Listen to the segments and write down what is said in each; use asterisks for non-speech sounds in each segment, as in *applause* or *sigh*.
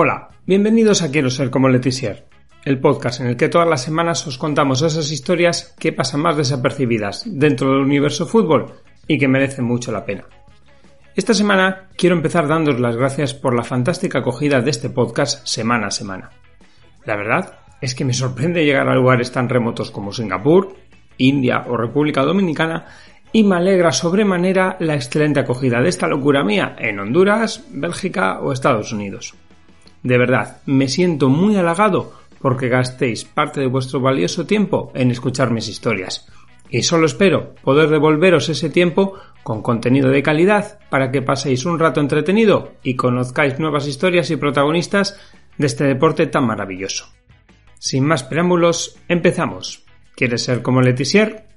Hola, bienvenidos a Quiero ser como Letizier, el podcast en el que todas las semanas os contamos esas historias que pasan más desapercibidas dentro del universo fútbol y que merecen mucho la pena. Esta semana quiero empezar dándos las gracias por la fantástica acogida de este podcast semana a semana. La verdad es que me sorprende llegar a lugares tan remotos como Singapur, India o República Dominicana y me alegra sobremanera la excelente acogida de esta locura mía en Honduras, Bélgica o Estados Unidos. De verdad, me siento muy halagado porque gastéis parte de vuestro valioso tiempo en escuchar mis historias. Y solo espero poder devolveros ese tiempo con contenido de calidad para que paséis un rato entretenido y conozcáis nuevas historias y protagonistas de este deporte tan maravilloso. Sin más preámbulos, empezamos. ¿Quieres ser como Letizier?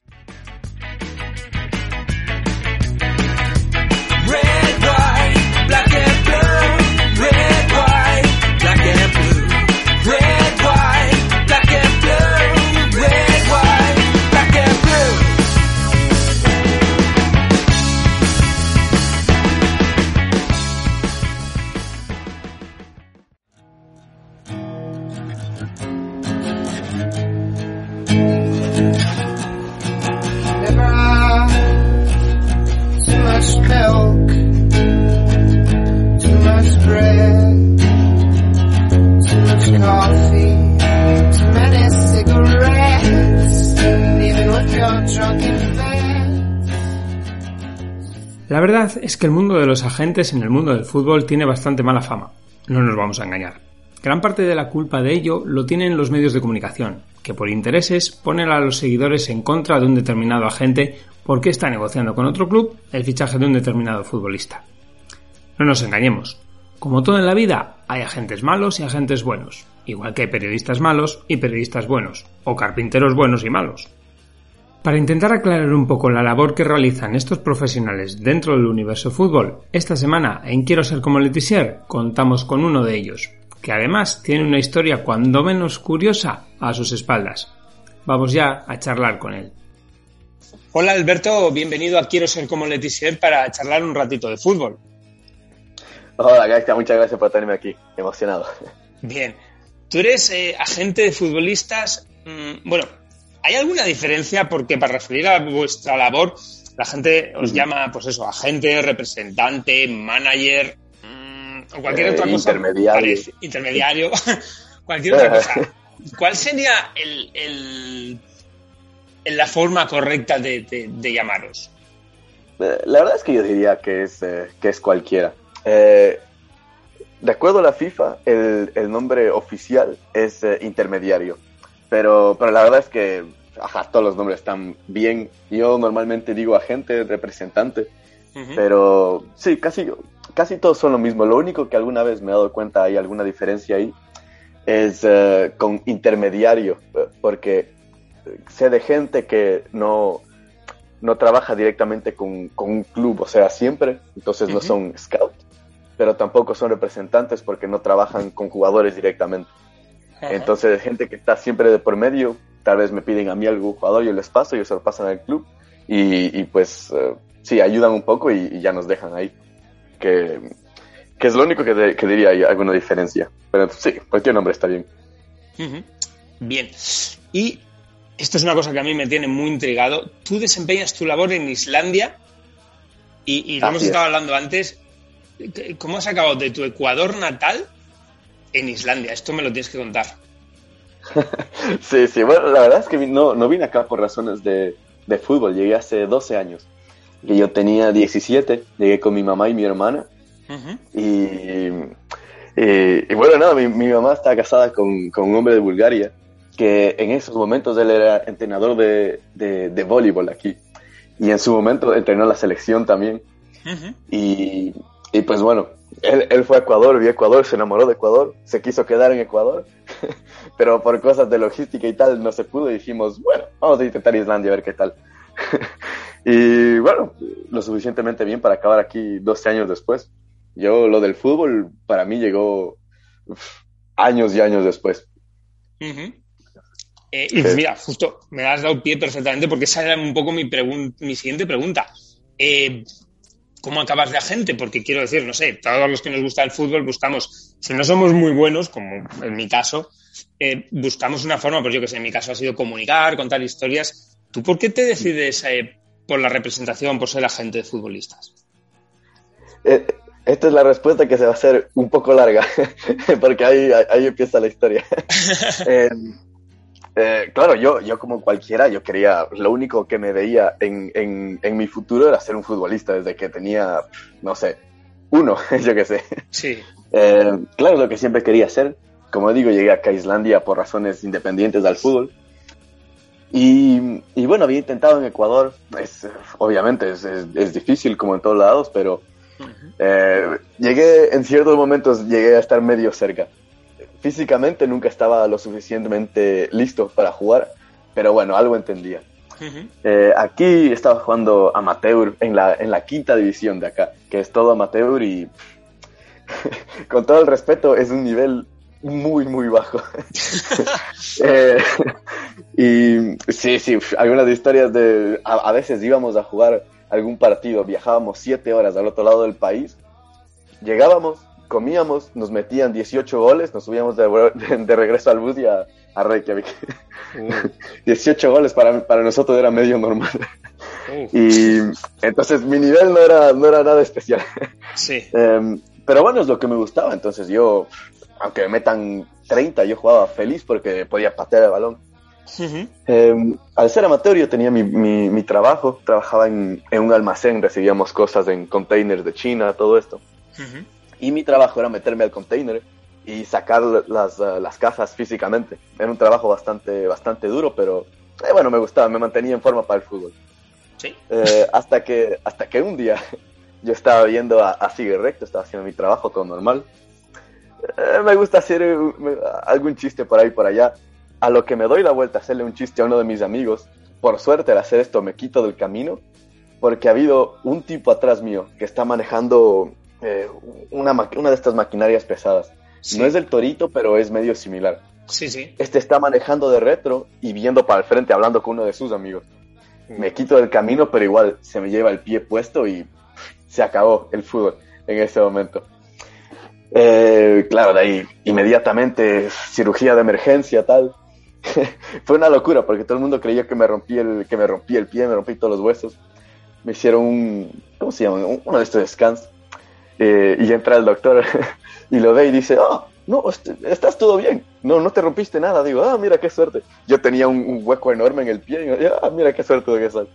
Es que el mundo de los agentes en el mundo del fútbol tiene bastante mala fama, no nos vamos a engañar. Gran parte de la culpa de ello lo tienen los medios de comunicación, que por intereses ponen a los seguidores en contra de un determinado agente porque está negociando con otro club el fichaje de un determinado futbolista. No nos engañemos, como todo en la vida, hay agentes malos y agentes buenos, igual que hay periodistas malos y periodistas buenos, o carpinteros buenos y malos. Para intentar aclarar un poco la labor que realizan estos profesionales dentro del universo fútbol, esta semana en Quiero ser como Letizier contamos con uno de ellos, que además tiene una historia cuando menos curiosa a sus espaldas. Vamos ya a charlar con él. Hola Alberto, bienvenido a Quiero ser como Letizier para charlar un ratito de fútbol. Hola Gaita, muchas gracias por tenerme aquí, emocionado. Bien, tú eres eh, agente de futbolistas, mm, bueno, ¿Hay alguna diferencia? Porque para referir a vuestra labor, la gente os llama, pues eso, agente, representante, manager, mm, o cualquier otra eh, cosa. Intermediario. intermediario, *laughs* cualquier otra cosa. *laughs* ¿Cuál sería el, la forma correcta de, llamaros? Eh, la verdad es que yo diría que es, eh, que es cualquiera. de acuerdo a la FIFA, el nombre oficial es intermediario pero, pero la verdad es que ajá, todos los nombres están bien. Yo normalmente digo agente, representante, pero sí, casi, casi todos son lo mismo. Lo único que alguna vez me he dado cuenta, hay alguna diferencia ahí, es eh, con intermediario, porque sé de gente que no, no trabaja directamente con, con un club, o sea, siempre, entonces no son scouts, pero tampoco son representantes porque no trabajan con jugadores directamente. Entonces, gente que está siempre de por medio, tal vez me piden a mí algún jugador, yo les paso, ellos se lo pasan al club y, pues uh, sí, ayudan un poco y, ya nos dejan ahí. Que, es lo único que, diría hay alguna diferencia. Pero sí, cualquier nombre está bien. Bien. Y esto es una cosa que a mí me tiene muy intrigado. Tú desempeñas tu labor en Islandia y, y lo hemos estado hablando antes. ¿Cómo has acabado de tu Ecuador natal en Islandia. Esto me lo tienes que contar. *laughs* sí, sí, bueno, la verdad es que no, no vine acá por razones de, fútbol, llegué hace 12 años. que yo tenía 17, llegué con mi mamá y mi hermana. y, y, bueno, nada, mi, mi, mamá está casada con, con, un hombre de Bulgaria, que en esos momentos él era entrenador de, de, de voleibol aquí. Y en su momento entrenó la selección también. y, y, pues bueno, él, él, fue a Ecuador, vio Ecuador, se enamoró de Ecuador, se quiso quedar en Ecuador, *laughs* pero por cosas de logística y tal no se pudo y dijimos, bueno, vamos a intentar Islandia a ver qué tal. *laughs* y bueno, lo suficientemente bien para acabar aquí 12 años después. Yo, lo del fútbol, para mí llegó uf, años y años después. Uh -huh. eh, y mira, justo me has dado pie perfectamente porque esa era un poco mi, mi siguiente pregunta. Eh, ¿Cómo acabas de agente? Porque quiero decir, no sé, todos los que nos gusta el fútbol buscamos, si no somos muy buenos, como en mi caso, eh, buscamos una forma, pues yo que sé, en mi caso ha sido comunicar, contar historias. ¿Tú por qué te decides eh, por la representación, por ser agente de futbolistas? Eh, esta es la respuesta que se va a hacer un poco larga, *laughs* porque ahí, ahí empieza la historia. *laughs* eh, claro, yo, yo como cualquiera, yo quería, lo único que me veía en, en, en, mi futuro era ser un futbolista desde que tenía, no sé, uno, *laughs* yo qué sé. Sí. Eh, claro, lo que siempre quería hacer. Como digo, llegué acá a Islandia por razones independientes al fútbol. Y, y bueno, había intentado en Ecuador, es, obviamente es, es, es difícil como en todos lados, pero eh, llegué, en ciertos momentos llegué a estar medio cerca físicamente nunca estaba lo suficientemente listo para jugar, pero bueno, algo entendía. Uh -huh. eh, aquí estaba jugando amateur en la, en la quinta división de acá, que es todo amateur y *laughs* con todo el respeto es un nivel muy, muy bajo. *laughs* eh, y sí, sí, algunas historias de... A, a, veces íbamos a jugar algún partido, viajábamos siete horas al otro lado del país, llegábamos, comíamos, nos metían 18 goles, nos subíamos de, de, *laughs* de regreso al bus y a, a Reykjavik. Uh. *laughs* 18 goles para, para nosotros era medio normal. Y entonces mi nivel no era, no era nada especial. Sí. Um, *laughs* pero bueno, es lo que me gustaba. Entonces yo, aunque me metan 30, yo jugaba feliz porque podía patear el balón. Uh -huh. eh, al ser amateur yo tenía mi, mi, mi trabajo, trabajaba en, en, un almacén, recibíamos cosas en containers de China, todo esto. Uh -huh. Y mi trabajo era meterme al container y sacar las, uh, las cajas físicamente. Era un trabajo bastante, bastante duro, pero eh, bueno, me gustaba, me mantenía en forma para el fútbol. Sí. Eh, hasta, que, hasta que un día *laughs* yo estaba viendo a, a Sigue Recto, estaba haciendo mi trabajo todo normal. Eh, me gusta hacer uh, algún chiste por ahí por allá. A lo que me doy la vuelta a hacerle un chiste a uno de mis amigos. Por suerte, al hacer esto me quito del camino. Porque ha habido un tipo atrás mío que está manejando eh, una, una de estas maquinarias pesadas. Sí. No es del torito, pero es medio similar. Sí, sí. Este está manejando de retro y viendo para el frente, hablando con uno de sus amigos. Mm. Me quito del camino, pero igual se me lleva el pie puesto y se acabó el fútbol en ese momento. Eh, claro, de ahí inmediatamente cirugía de emergencia, tal. *laughs* Fue una locura porque todo el mundo creía que me rompí el, que me rompí el pie, me rompí todos los huesos. Me hicieron un, ¿cómo se llama? Uno de estos scans. Eh, y entra el doctor *laughs* y lo ve y dice, oh, no, estás todo bien, no, no te rompiste nada. Digo, ah, mira qué suerte. Yo tenía un, un hueco enorme en el pie y digo, ah, mira qué suerte de que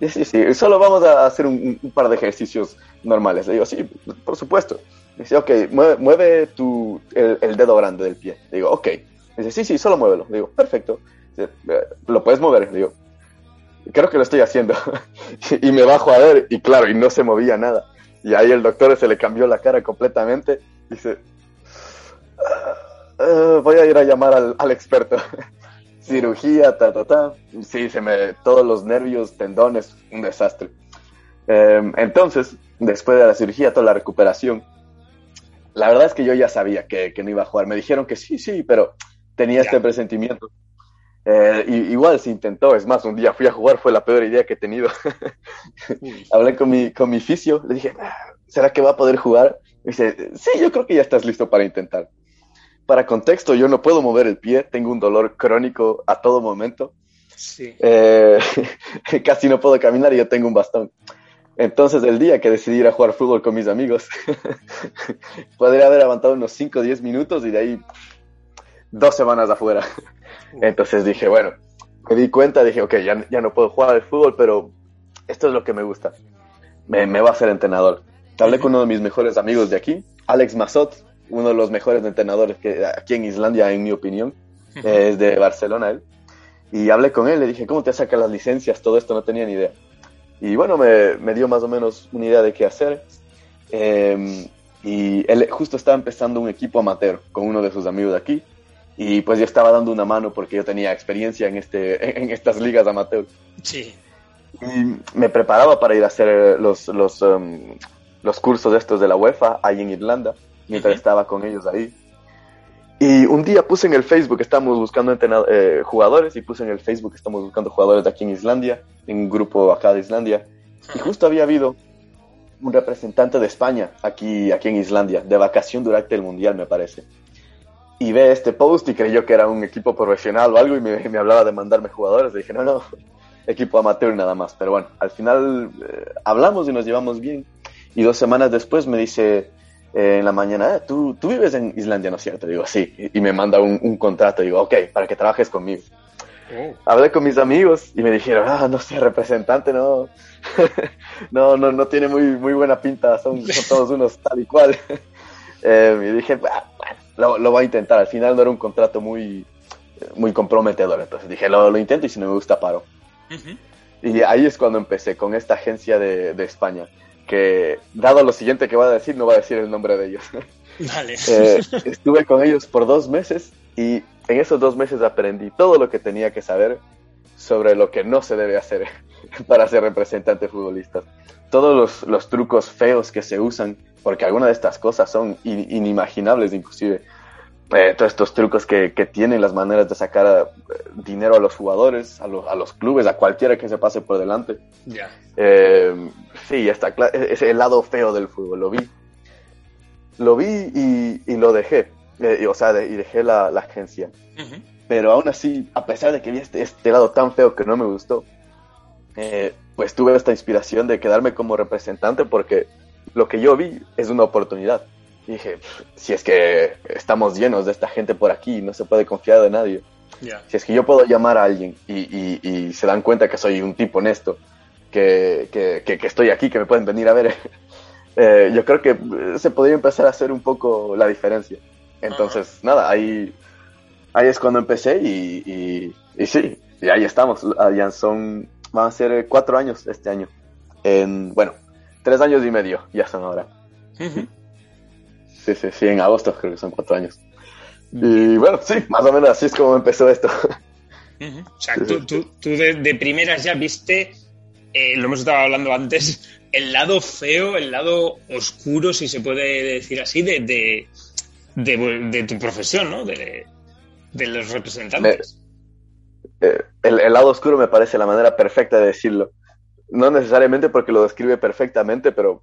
y *laughs* sí, sí, solo vamos a hacer un, un, par de ejercicios normales. Le digo, sí, por supuesto. Dice, ok, mueve, mueve tu, el, el, dedo grande del pie. Le digo, ok. Dice, sí, sí, solo muévelo. Le digo, perfecto. Dice, ¿lo puedes mover? Le digo, creo que lo estoy haciendo. *laughs* y me bajo a ver y claro, y no se movía nada. Y ahí el doctor se le cambió la cara completamente. Dice, uh, voy a ir a llamar al, al experto. *laughs* Cirugía, ta, ta, ta. Sí, se me, todos los nervios, tendones, un desastre. Um, entonces, después de la cirugía, toda la recuperación, la verdad es que yo ya sabía que, que no iba a jugar. Me dijeron que sí, sí, pero tenía este presentimiento. Eh, igual se intentó, es más, un día fui a jugar, fue la peor idea que he tenido. *laughs* Hablé con mi, con mi fisio, le dije, ah, ¿será que va a poder jugar? Y dice, sí, yo creo que ya estás listo para intentar. Para contexto, yo no puedo mover el pie, tengo un dolor crónico a todo momento. Sí. Eh, *laughs* casi no puedo caminar y yo tengo un bastón. Entonces, el día que decidí ir a jugar fútbol con mis amigos, *laughs* podría haber aguantado unos 5 o 10 minutos y de ahí dos semanas afuera. Entonces dije, bueno, me di cuenta, dije, ok, ya, ya no puedo jugar al fútbol, pero esto es lo que me gusta. me, me va a ser entrenador. Hablé con uno de mis mejores amigos de aquí, Alex Mazot, uno de los mejores entrenadores que aquí en Islandia, en mi opinión, *laughs* es de Barcelona él. Y hablé con él, le dije, ¿cómo te saca las licencias? Todo esto no tenía ni idea. Y bueno, me, me dio más o menos una idea de qué hacer. Eh, y él justo estaba empezando un equipo amateur con uno de sus amigos de aquí. Y pues yo estaba dando una mano porque yo tenía experiencia en, este, *laughs* en estas ligas amateur. Sí. Y me preparaba para ir a hacer los, los, um, los cursos estos de la UEFA ahí en Irlanda, mientras estaba con ellos ahí. Y un día puse en el Facebook, estamos buscando eh, jugadores, y puse en el Facebook, estamos buscando jugadores de aquí en Islandia, en un grupo acá de Islandia. Y justo había habido un representante de España aquí, aquí en Islandia, de vacación durante el Mundial, me parece. Y ve este post y creyó que era un equipo profesional o algo y me, me hablaba de mandarme jugadores. Le dije, no, no, equipo amateur nada más. Pero bueno, al final eh, hablamos y nos llevamos bien. Y dos semanas después me dice eh, en la mañana, "Ah, ¿tú, tú vives en Islandia, ¿no es cierto? Digo, sí. Y, y me manda un, un contrato. Digo, ok, para que trabajes conmigo. Oh. Hablé con mis amigos y me dijeron, ah, no sé, representante, no, *laughs* no, no, no tiene muy, muy buena pinta, son, son todos unos tal y cual. *laughs* Eh, y dije, "Ah, bueno, lo, lo voy a intentar. Al final no era un contrato muy, muy comprometedor, entonces dije, lo, lo intento y si no me gusta, paro. Y ahí es cuando empecé con esta agencia de, de España, que dado lo siguiente que voy a decir, no voy a decir el nombre de ellos. *laughs* Vale. *laughs* Eh, estuve con ellos por dos meses y en esos dos meses aprendí todo lo que tenía que saber sobre lo que no se debe hacer *laughs* para ser representante futbolista. Todos los, los trucos feos que se usan, porque algunas de estas cosas son in- inimaginables inclusive. Eh, todos estos trucos que, que tienen las maneras de sacar eh, dinero a los jugadores, a los, a los clubes, a cualquiera que se pase por delante. Ya. Eh, sí, está cla- es el lado feo del fútbol, lo vi. Lo vi y, y lo dejé, eh, y, o sea, de- y dejé la, la agencia. Ujú. Pero aún así, a pesar de que vi este, este lado tan feo que no me gustó, eh, pues tuve esta inspiración de quedarme como representante porque lo que yo vi es una oportunidad. Y dije, "Pff, si es que estamos llenos de esta gente por aquí, no se puede confiar de nadie. Ya. Si es que yo puedo llamar a alguien y, y- y se dan cuenta que soy un tipo honesto, que, que- que- que estoy aquí, que me pueden venir a ver, *laughs* eh, yo creo que eh, se podría empezar a hacer un poco la diferencia. Entonces, nada, ahí, ahí es cuando empecé y, y, sí, y ahí estamos. Son, van a ser eh, cuatro años este año. En, bueno, tres años y medio ya son ahora. Sí, sí, sí, en agosto creo que son cuatro años. Y bueno, sí, más o menos así es como empezó esto. *laughs* O sea, tú, tú- tú de, de primeras ya viste, eh, lo hemos estado hablando antes, el lado feo, el lado oscuro, si se puede decir así, de, de, de- de tu profesión, ¿no? De, de los representantes. Eh, el, el lado oscuro me parece la manera perfecta de decirlo. No necesariamente porque lo describe perfectamente, pero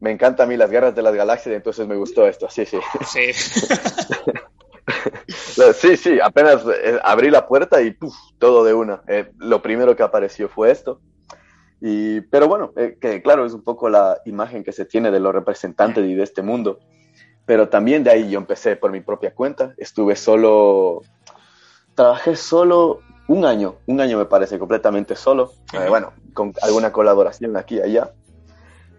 me encanta a mí las guerras de las galaxias, entonces me gustó esto. Sí, sí. Sí. *laughs* Sí, sí, apenas eh, abrí la puerta y puf, todo de una. Eh, lo primero que apareció fue esto. Y, pero bueno, eh, que claro, es un poco la imagen que se tiene de los representantes y de este mundo. Pero también de ahí yo empecé por mi propia cuenta. Estuve solo, trabajé solo un año, un año me parece, completamente solo. Eh, bueno, con alguna colaboración aquí y allá.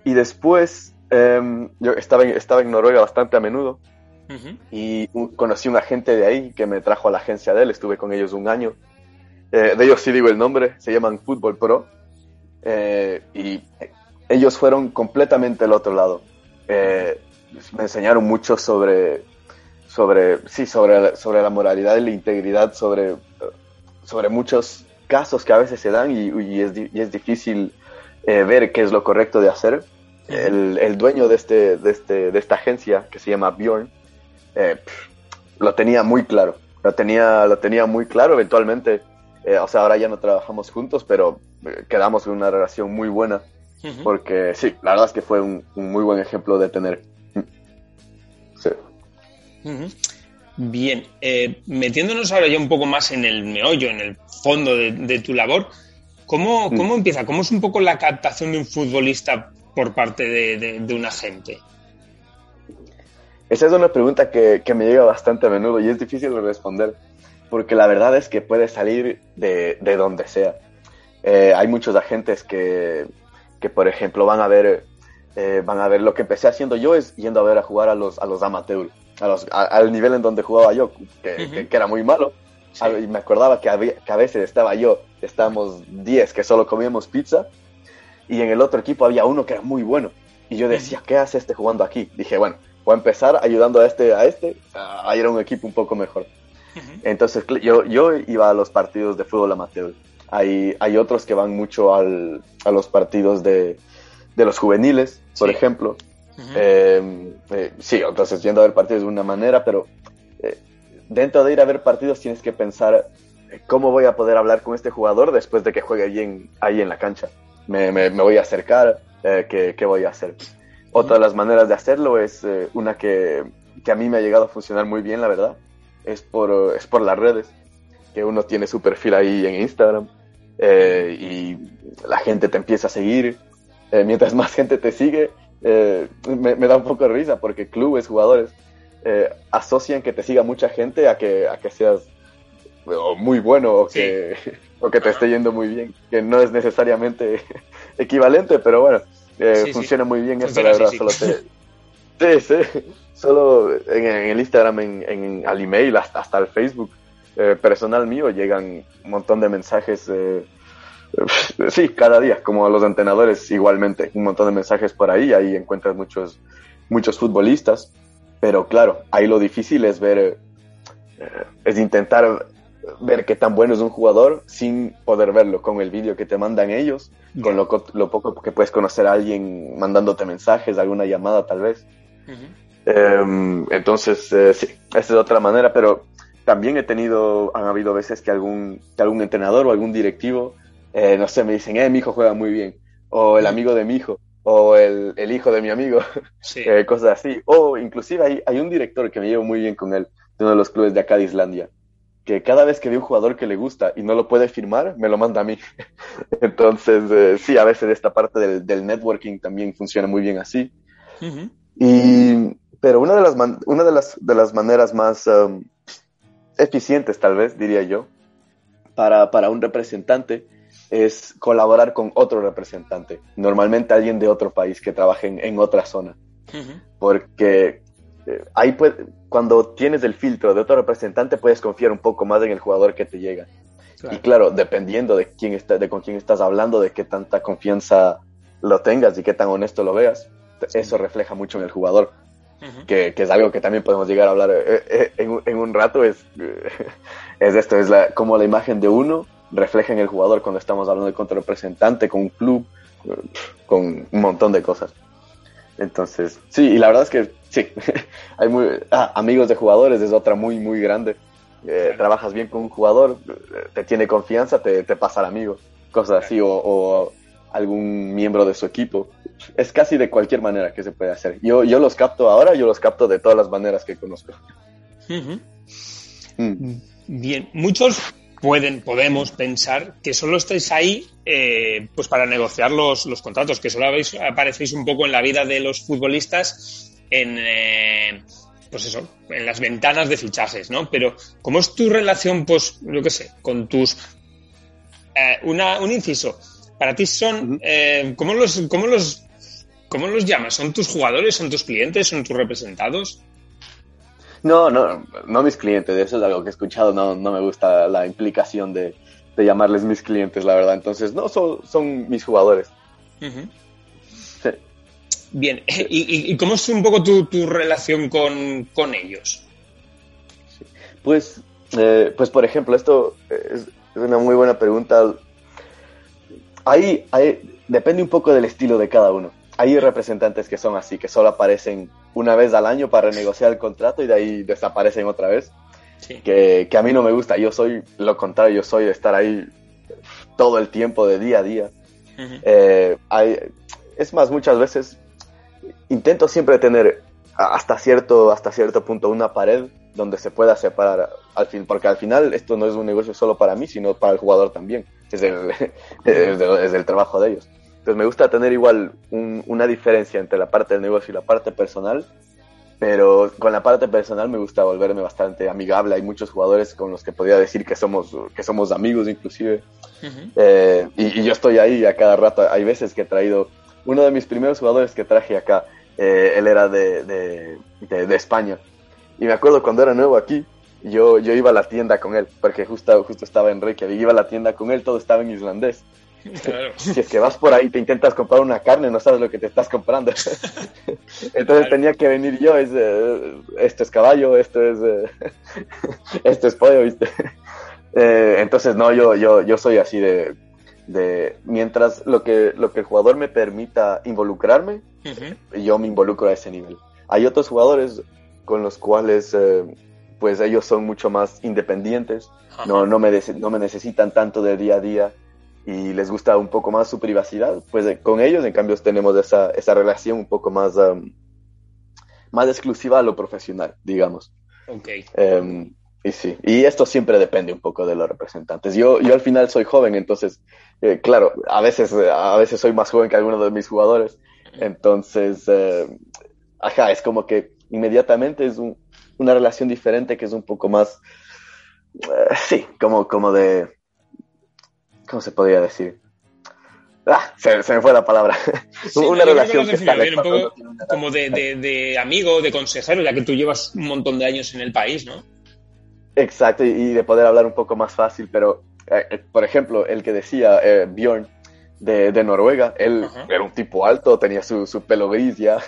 Y después em, yo estaba en, estaba en Noruega bastante a menudo y un- conocí un agente de ahí que me trajo a la agencia de él, estuve con ellos un año. Eh, de ellos sí digo el nombre, se llaman Fútbol Pro. Eh, y ellos fueron completamente al otro lado. Me enseñaron mucho sobre, sobre, sí, sobre, sobre la moralidad y la integridad, sobre, sobre muchos casos que a veces se dan y, y es, y es difícil eh, ver qué es lo correcto de hacer. El, el dueño de, este, de, este, de esta agencia, que se llama Bjorn, eh, lo tenía muy claro. Lo tenía, lo tenía muy claro. Eventualmente, eh, o sea, ahora ya no trabajamos juntos, pero quedamos en una relación muy buena. Porque sí, la verdad es que fue un, un muy buen ejemplo de tener. Sí. Ujú. Bien, eh, metiéndonos ahora ya un poco más en el meollo, en el fondo de, de tu labor, ¿cómo, Mm. ¿cómo empieza? ¿Cómo es un poco la captación de un futbolista por parte de, de- de un agente? Esa es una pregunta que, que me llega bastante a menudo y es difícil de responder, porque la verdad es que puede salir de, de donde sea. Eh, hay muchos agentes que, que por ejemplo van a ver, eh, van a ver lo que empecé haciendo yo es yendo a ver a jugar a los, a los amateurs, a los, al nivel en donde jugaba yo, que, que, era muy malo. Y me acordaba que, había, que a veces estaba yo, estábamos 10 que solo comíamos pizza, y en el otro equipo había uno que era muy bueno. Y yo decía, ¿qué hace este jugando aquí? Dije, bueno, voy a empezar ayudando a este, a este, a ir a un equipo un poco mejor. Entonces yo, yo iba a los partidos de fútbol amateur. Hay, hay otros que van mucho al, a los partidos de, de los juveniles, por ejemplo. Eh, eh, sí, entonces yendo a ver partidos de una manera, pero eh, dentro de ir a ver partidos tienes que pensar cómo voy a poder hablar con este jugador después de que juegue ahí en, en la cancha. Me, voy a acercar, ¿qué, ¿qué, voy a hacer? Otra de las maneras de hacerlo es una que, que a mí me ha llegado a funcionar muy bien, la verdad es por, es por las redes, que uno tiene su perfil ahí en Instagram y la gente te empieza a seguir. Mientras *laughs* más gente te sigue, eh, me, da un poco de risa porque clubes, jugadores, asocian que te siga mucha gente a que, a que seas muy bueno o que, *laughs* o que te esté yendo muy bien, que no es necesariamente *laughs* equivalente, pero bueno, funciona muy bien eso, la verdad, solo te... *laughs* Sí, sí. Solo en, el Instagram, en, al email, hasta, hasta el Facebook eh, personal mío llegan un montón de mensajes. Eh, *laughs* sí, cada día, como los entrenadores igualmente, un montón de mensajes por ahí, ahí encuentras muchos, muchos futbolistas, pero claro, ahí lo difícil es ver, eh, es intentar ver qué tan bueno es un jugador sin poder verlo con el vídeo que te mandan ellos, con lo, lo, poco que puedes conocer a alguien mandándote mensajes, alguna llamada tal vez. Em, entonces, eh, sí, esa es otra manera, pero también he tenido, han habido veces que algún, algún entrenador o algún directivo, eh, no sé, me dicen, eh, mi hijo juega muy bien, o el amigo de mi hijo, o el, el hijo de mi amigo, *laughs* eh, cosas así. O inclusive hay, hay un director que me llevo muy bien con él, de uno de los clubes de acá de Islandia, que cada vez que ve un jugador que le gusta y no lo puede firmar, me lo manda a mí. *laughs* Entonces, sí, a veces esta parte del, del, networking también funciona muy bien así. Y pero una de las, una de las, de las maneras más um, eficientes, tal vez, diría yo, para, para un representante es colaborar con otro representante, normalmente alguien de otro país que trabaje en, otra zona. Porque eh, ahí cuando tienes el filtro de otro representante puedes confiar un poco más en el jugador que te llega. Y claro, dependiendo de quién está, de con quién estás hablando, de qué tanta confianza lo tengas y qué tan honesto lo veas, eso refleja mucho en el jugador que, es algo que también podemos llegar a hablar eh, eh, en, un rato, es, *laughs* es esto, es la, como la imagen de uno refleja en el jugador cuando estamos hablando de contra representante, con un club, con un montón de cosas. Entonces, sí, y la verdad es que sí, *laughs* hay muy, ah, amigos de jugadores es otra muy, muy grande. Eh, trabajas bien con un jugador, te tiene confianza, te, te pasa al amigo, cosas así, o, o algún miembro de su equipo es casi de cualquier manera que se puede hacer. Yo, yo los capto ahora, yo los capto de todas las maneras que conozco. Mm. Bien, muchos pueden, podemos pensar que solo estáis ahí eh, pues para negociar los, los, contratos, que solo aparecéis un poco en la vida de los futbolistas en, eh, pues eso, en las ventanas de fichajes, ¿no? Pero, ¿cómo es tu relación, pues, lo que sé, con tus... Eh, una, un inciso, para ti son, ¿cómo, los, ¿cómo los ¿Cómo los llamas? ¿Son tus jugadores? ¿Son tus clientes? ¿Son tus representados? No, no, no mis clientes, eso es algo que he escuchado, no, no me gusta la implicación de, llamarles mis clientes, la verdad. Entonces, no, son, son mis jugadores. Bien, ¿Y, cómo es un poco tu, relación con, ellos? Pues, eh, pues, por ejemplo, esto es, una muy buena pregunta. Ahí, ahí depende un poco del estilo de cada uno hay representantes que son así, que solo aparecen una vez al año para renegociar el contrato y de ahí desaparecen otra vez. Que, a mí no me gusta, yo soy lo contrario, yo soy de estar ahí todo el tiempo, de día a día. Eh, es más, muchas veces intento siempre tener hasta cierto, hasta cierto punto una pared donde se pueda separar al fin, porque al final esto no es un negocio solo para mí, sino para el jugador también. Es el, *laughs* es el trabajo de ellos. Entonces me gusta tener igual una diferencia entre la parte del negocio y la parte personal, pero con la parte personal me gusta volverme bastante amigable. Hay muchos jugadores con los que podría decir que somos, que somos amigos inclusive. Eh, y, yo estoy ahí a cada rato. Hay veces que he traído, uno de mis primeros jugadores que traje acá, eh, él era de, de, de, España. Y me acuerdo cuando era nuevo aquí, yo, yo iba a la tienda con él, porque justo, justo estaba en Reykjavik, iba a la tienda con él, todo estaba en islandés. *laughs* Si es que vas por ahí te intentas comprar una carne, no sabes lo que te estás comprando. *laughs* Entonces tenía que venir yo, es, eh, esto es caballo, esto es, eh, *laughs* esto es pollo, ¿viste? Eh, entonces, no, yo, yo, yo soy así de, de, mientras lo que, lo que el jugador me permita involucrarme, yo me involucro a ese nivel. Hay otros jugadores con los cuales, pues ellos son mucho más independientes, no, no, me no me necesitan tanto de día a día y les gusta un poco más su privacidad, pues eh, con ellos en cambio tenemos esa, esa relación un poco más, más exclusiva a lo profesional, digamos. Ok. Em, y sí, y esto siempre depende un poco de los representantes. Yo, yo al final soy joven, entonces, eh, claro, a veces, a veces soy más joven que algunos de mis jugadores, entonces, eh, ajá, es como que inmediatamente es una relación diferente que es un poco más, sí, como, como de ¿Cómo se podría decir? Ah, se, me fue la palabra. una relación que está un poco como de, de, amigo, de consejero, ya que tú llevas un montón de años en el país, ¿no? Exacto, y, de poder hablar un poco más fácil, pero, eh, eh, por ejemplo, el que decía eh, Bjorn de, de, Noruega, él era un tipo alto, tenía su, su pelo gris ya,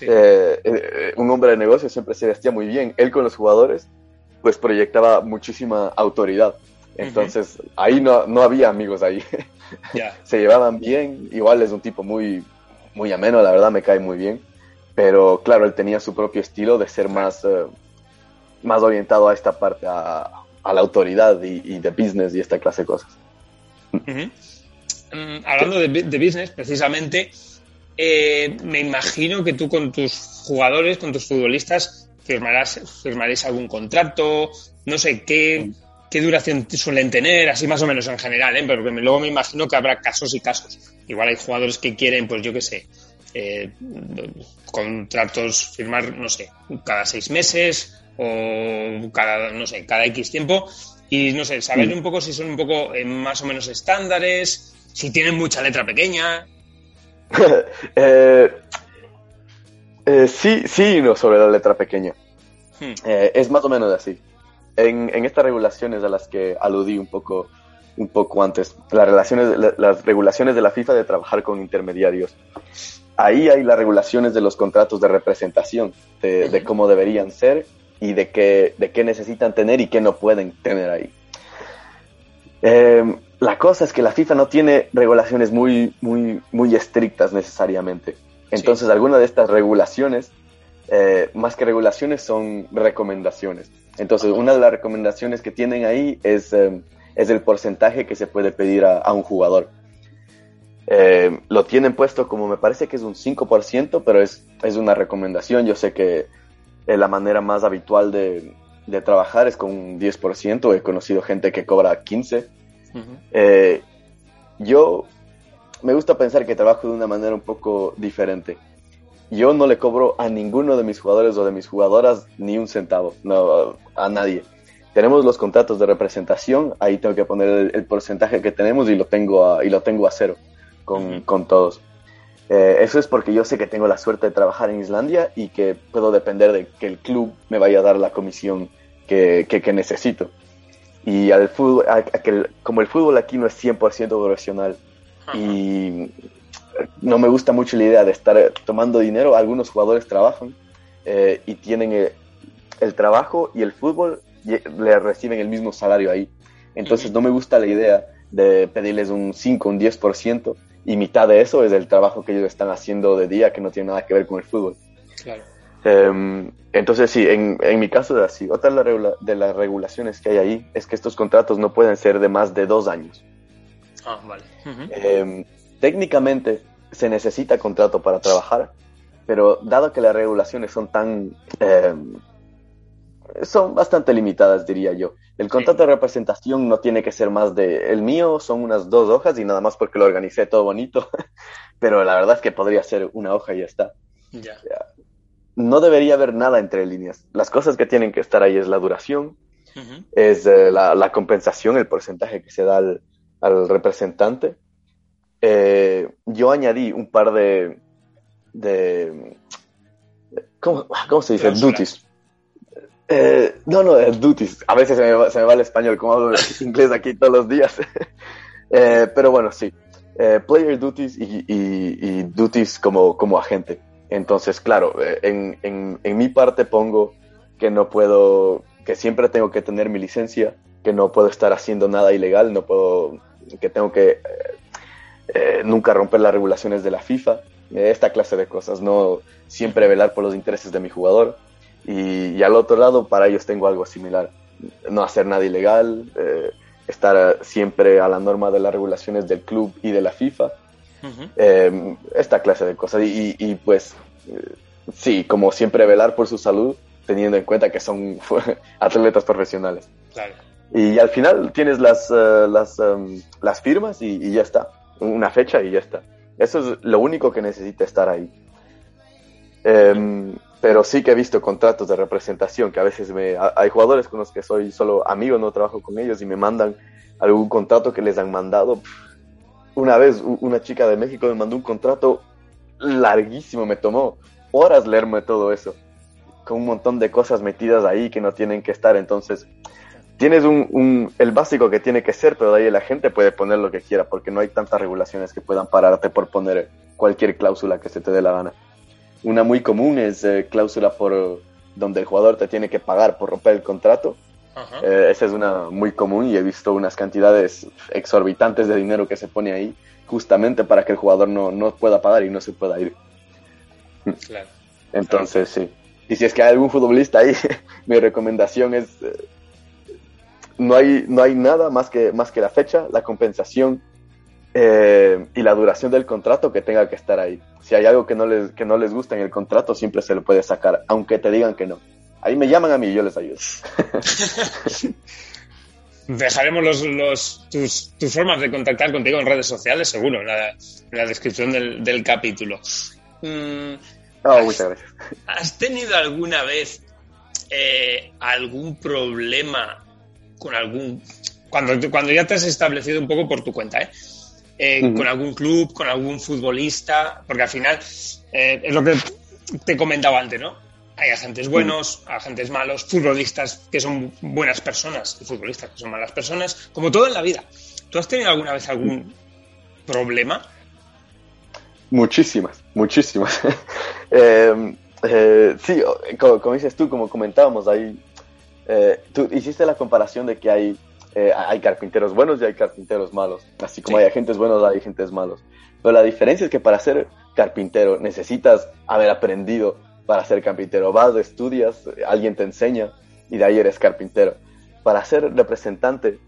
*laughs* un hombre de negocio, siempre se vestía muy bien. Él con los jugadores, pues proyectaba muchísima autoridad. Entonces, ahí no, no, había amigos ahí. *laughs* Se llevaban bien, igual es un tipo muy, muy ameno, la verdad me cae muy bien. Pero claro, él tenía su propio estilo de ser más, eh, más orientado a esta parte, a, la autoridad y, de business y esta clase de cosas. Mm, hablando de, de, business, precisamente, eh, me imagino que tú con tus jugadores, con tus futbolistas, firmarás, firmaréis algún contrato, no sé, ¿qué, qué duración suelen tener, así más o menos en general, ¿eh? pero luego me imagino que habrá casos y casos. Igual hay jugadores que quieren, pues yo qué sé, eh, contratos firmar, no sé, cada seis meses o cada, no sé, cada X tiempo. Y no sé, saber mm. un poco si son un poco eh, más o menos estándares, si tienen mucha letra pequeña. *laughs* Eh, sí, sí, no sobre la letra pequeña. Hmm. es más o menos así en, estas regulaciones a las que aludí un poco, un poco antes, las, relaciones, las regulaciones de la FIFA de trabajar con intermediarios, ahí hay las regulaciones de los contratos de representación, de, cómo deberían ser y de qué, de qué necesitan tener y qué no pueden tener ahí. Em, la cosa es que la FIFA no tiene regulaciones muy, muy, muy estrictas necesariamente. Entonces, algunas de estas regulaciones, eh, más que regulaciones, son recomendaciones. Entonces, una de las recomendaciones que tienen ahí es, eh, es el porcentaje que se puede pedir a, un jugador. Eh, lo tienen puesto como me parece que es un 5%, pero es, es una recomendación. Yo sé que eh, la manera más habitual de, de, trabajar es con un 10%. He conocido gente que cobra 15%. yo me gusta pensar que trabajo de una manera un poco diferente yo no le cobro a ninguno de mis jugadores o de mis jugadoras ni un centavo, no, a nadie. Tenemos los contratos de representación, ahí tengo que poner el, porcentaje que tenemos y lo tengo a, y lo tengo a cero con, con todos. Eh, eso es porque yo sé que tengo la suerte de trabajar en Islandia y que puedo depender de que el club me vaya a dar la comisión que, que, necesito. Y al fútbol, como el fútbol aquí no es 100% profesional y no me gusta mucho la idea de estar eh, tomando dinero. Algunos jugadores trabajan eh, y tienen eh, el, trabajo y el fútbol le reciben el mismo salario ahí. Entonces no me gusta la idea de pedirles un 5, un 10% y mitad de eso es el trabajo que ellos están haciendo de día que no tiene nada que ver con el fútbol. Claro. Em, entonces sí, en, mi caso es así. Otra de, las regulaciones que hay ahí es que estos contratos no pueden ser de más de dos años. Ah, vale. Em, técnicamente se necesita contrato para trabajar, pero dado que las regulaciones son tan... Eh, son bastante limitadas, diría yo. El contrato de representación no tiene que ser más de... El mío son unas dos hojas y nada más porque lo organicé todo bonito, *laughs* pero la verdad es que podría ser una hoja y ya está. no debería haber nada entre líneas. Las cosas que tienen que estar ahí es la duración, es eh, la, compensación, el porcentaje que se da al, representante. Eh, yo añadí un par de, de ¿cómo, se dice? Duties. Eh, no, no, duties. A veces se me, va, se me, va, el español, como hablo *laughs* inglés aquí todos los días. *laughs* pero bueno, sí. player duties y, duties como, como agente. Entonces, claro, en, en, en mi parte pongo que no puedo que siempre tengo que tener mi licencia, que no puedo estar haciendo nada ilegal, no puedo, que tengo que eh, eh, nunca romper las regulaciones de la FIFA, esta clase de cosas, no siempre velar por los intereses de mi jugador. Y, al otro lado, para ellos tengo algo similar, no hacer nada ilegal, eh, estar siempre a la norma de las regulaciones del club y de la FIFA, esta clase de cosas. Y, y pues, sí, como siempre velar por su salud teniendo en cuenta que son *laughs* atletas profesionales. Y al final tienes las, eh, las, em, las firmas y, ya está. Una fecha y ya está. Eso es lo único que necesita estar ahí. Em, pero sí que he visto contratos de representación que a veces me, hay jugadores con los que soy solo amigo, no trabajo con ellos y me mandan algún contrato que les han mandado. Una vez una chica de México me mandó un contrato larguísimo, me tomó horas leerme todo eso con un montón de cosas metidas ahí que no tienen que estar. Entonces, tienes un, el básico que tiene que ser, pero de ahí la gente puede poner lo que quiera, porque no hay tantas regulaciones que puedan pararte por poner cualquier cláusula que se te dé la gana. Una muy común es eh, cláusula por donde el jugador te tiene que pagar por romper el contrato. Eh, esa es una muy común y he visto unas cantidades exorbitantes de dinero que se pone ahí justamente para que el jugador no, no pueda pagar y no se pueda ir. Entonces, sí. Y si es que hay algún futbolista ahí, *laughs* mi recomendación es, eh, no, hay, no hay nada más que, más que la fecha, la compensación eh, y la duración del contrato que tenga que estar ahí. Si hay algo que no, les, que no les gusta en el contrato, siempre se lo puede sacar, aunque te digan que no. Ahí me llaman a mí y yo les ayudo. *laughs* Dejaremos los, los, tus, tus, formas de contactar contigo en redes sociales, seguro, en la, en la descripción del, del capítulo. Mm, Oh, muchas gracias. ¿Has tenido alguna vez eh, algún problema con algún... Cuando, cuando ya te has establecido un poco por tu cuenta, ¿eh? eh con algún club, con algún futbolista, porque al final eh, es lo que te comentaba antes, ¿no? Hay agentes buenos, agentes malos, futbolistas que son buenas personas y futbolistas que son malas personas, como todo en la vida. ¿Tú has tenido alguna vez algún problema? Muchísimas, muchísimas. *laughs* eh, eh, sí, como, dices tú, como comentábamos, ahí, eh, tú hiciste la comparación de que hay, eh, hay carpinteros buenos y hay carpinteros malos. Así como hay agentes buenos, hay agentes malos. Pero la diferencia es que para ser carpintero necesitas haber aprendido para ser carpintero. Vas, estudias, alguien te enseña y de ahí eres carpintero. Para ser representante,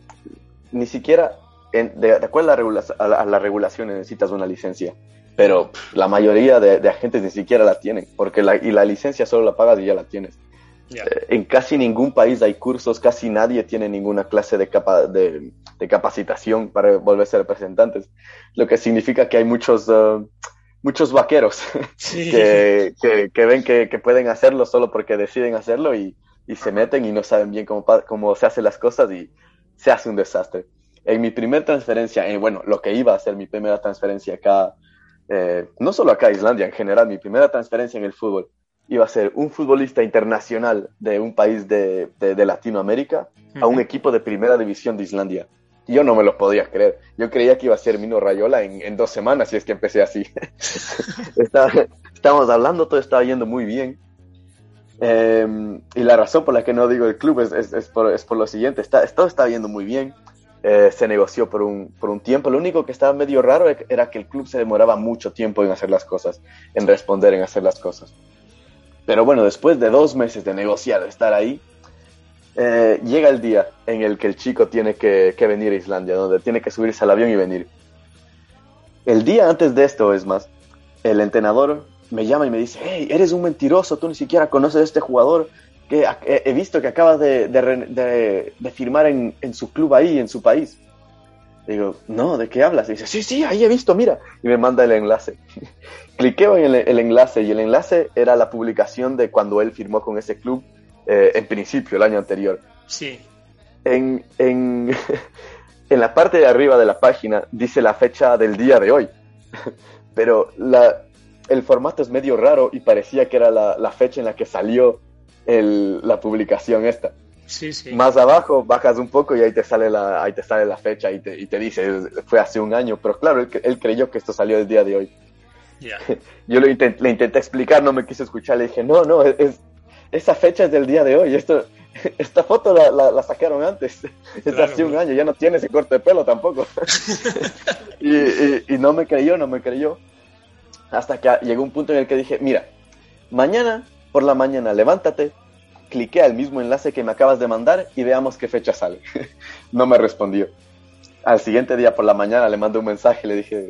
ni siquiera, de, acuerdo a la, a la regulación, necesitas una licencia pero la mayoría de, agentes ni siquiera la tienen, porque la, y la licencia solo la pagas y ya la tienes. Eh, en casi ningún país hay cursos, casi nadie tiene ninguna clase de, capa, de, capacitación para volverse representantes, lo que significa que hay muchos, uh, muchos vaqueros *laughs* que, que, ven que, que, pueden hacerlo solo porque deciden hacerlo y, y se meten y no saben bien cómo, cómo se hacen las cosas y se hace un desastre. En mi primera transferencia, en, bueno, lo que iba a ser mi primera transferencia acá eh, no solo acá, Islandia, en general, mi primera transferencia en el fútbol iba a ser un futbolista internacional de un país de, Latinoamérica a un equipo de primera división de Islandia. yo no me lo podía creer. Yo creía que iba a ser Mino Rayola en, dos semanas y es que empecé así. *laughs* estábamos hablando, todo estaba yendo muy bien. Em, y la razón por la que no digo el club es, por, lo siguiente, está, todo estaba yendo muy bien. Eh, se negoció por un, por un tiempo. Lo único que estaba medio raro e-, era que el club se demoraba mucho tiempo en hacer las cosas, en responder, en hacer las cosas. Pero bueno, después de dos meses de negociar, de estar ahí, eh, llega el día en el que el chico tiene que, que, venir a Islandia, donde tiene que subirse al avión y venir. El día antes de esto, es más, el entrenador me llama y me dice, hey, eres un mentiroso, tú ni siquiera conoces a este jugador, he visto que acaba de, firmar en, su club ahí, en su país. Digo, no, ¿de qué hablas? Y dice, sí, sí, ahí he visto, mira. Y me manda el enlace. *laughs* Cliqueo en el, enlace y el enlace era la publicación de cuando él firmó con ese club eh, en principio, el año anterior. Sí. En, en, *laughs* en la parte de arriba de la página dice la fecha del día de hoy. *laughs* Pero la, el formato es medio raro y parecía que era la, la fecha en la que salió el, la publicación esta. Sí, sí. Más abajo bajas un poco y ahí te sale la, ahí te sale la fecha y te, y te dice, fue hace un año, pero claro, él, él creyó que esto salió el día de hoy. *laughs* Yo le intenté, le intenté explicar, no me quiso escuchar, le dije, no, no, es, esa fecha es del día de hoy, esto, *laughs* esta foto la, la, la sacaron antes, *laughs* es Claro, hace un claro. año, ya no tiene ese corte de pelo tampoco. y, y- y no me creyó, no me creyó. Hasta que llegó un punto en el que dije, mira, mañana por la mañana levántate, cliqué al mismo enlace que me acabas de mandar y veamos qué fecha sale. *laughs* no me respondió. Al siguiente día por la mañana le mandé un mensaje y le dije,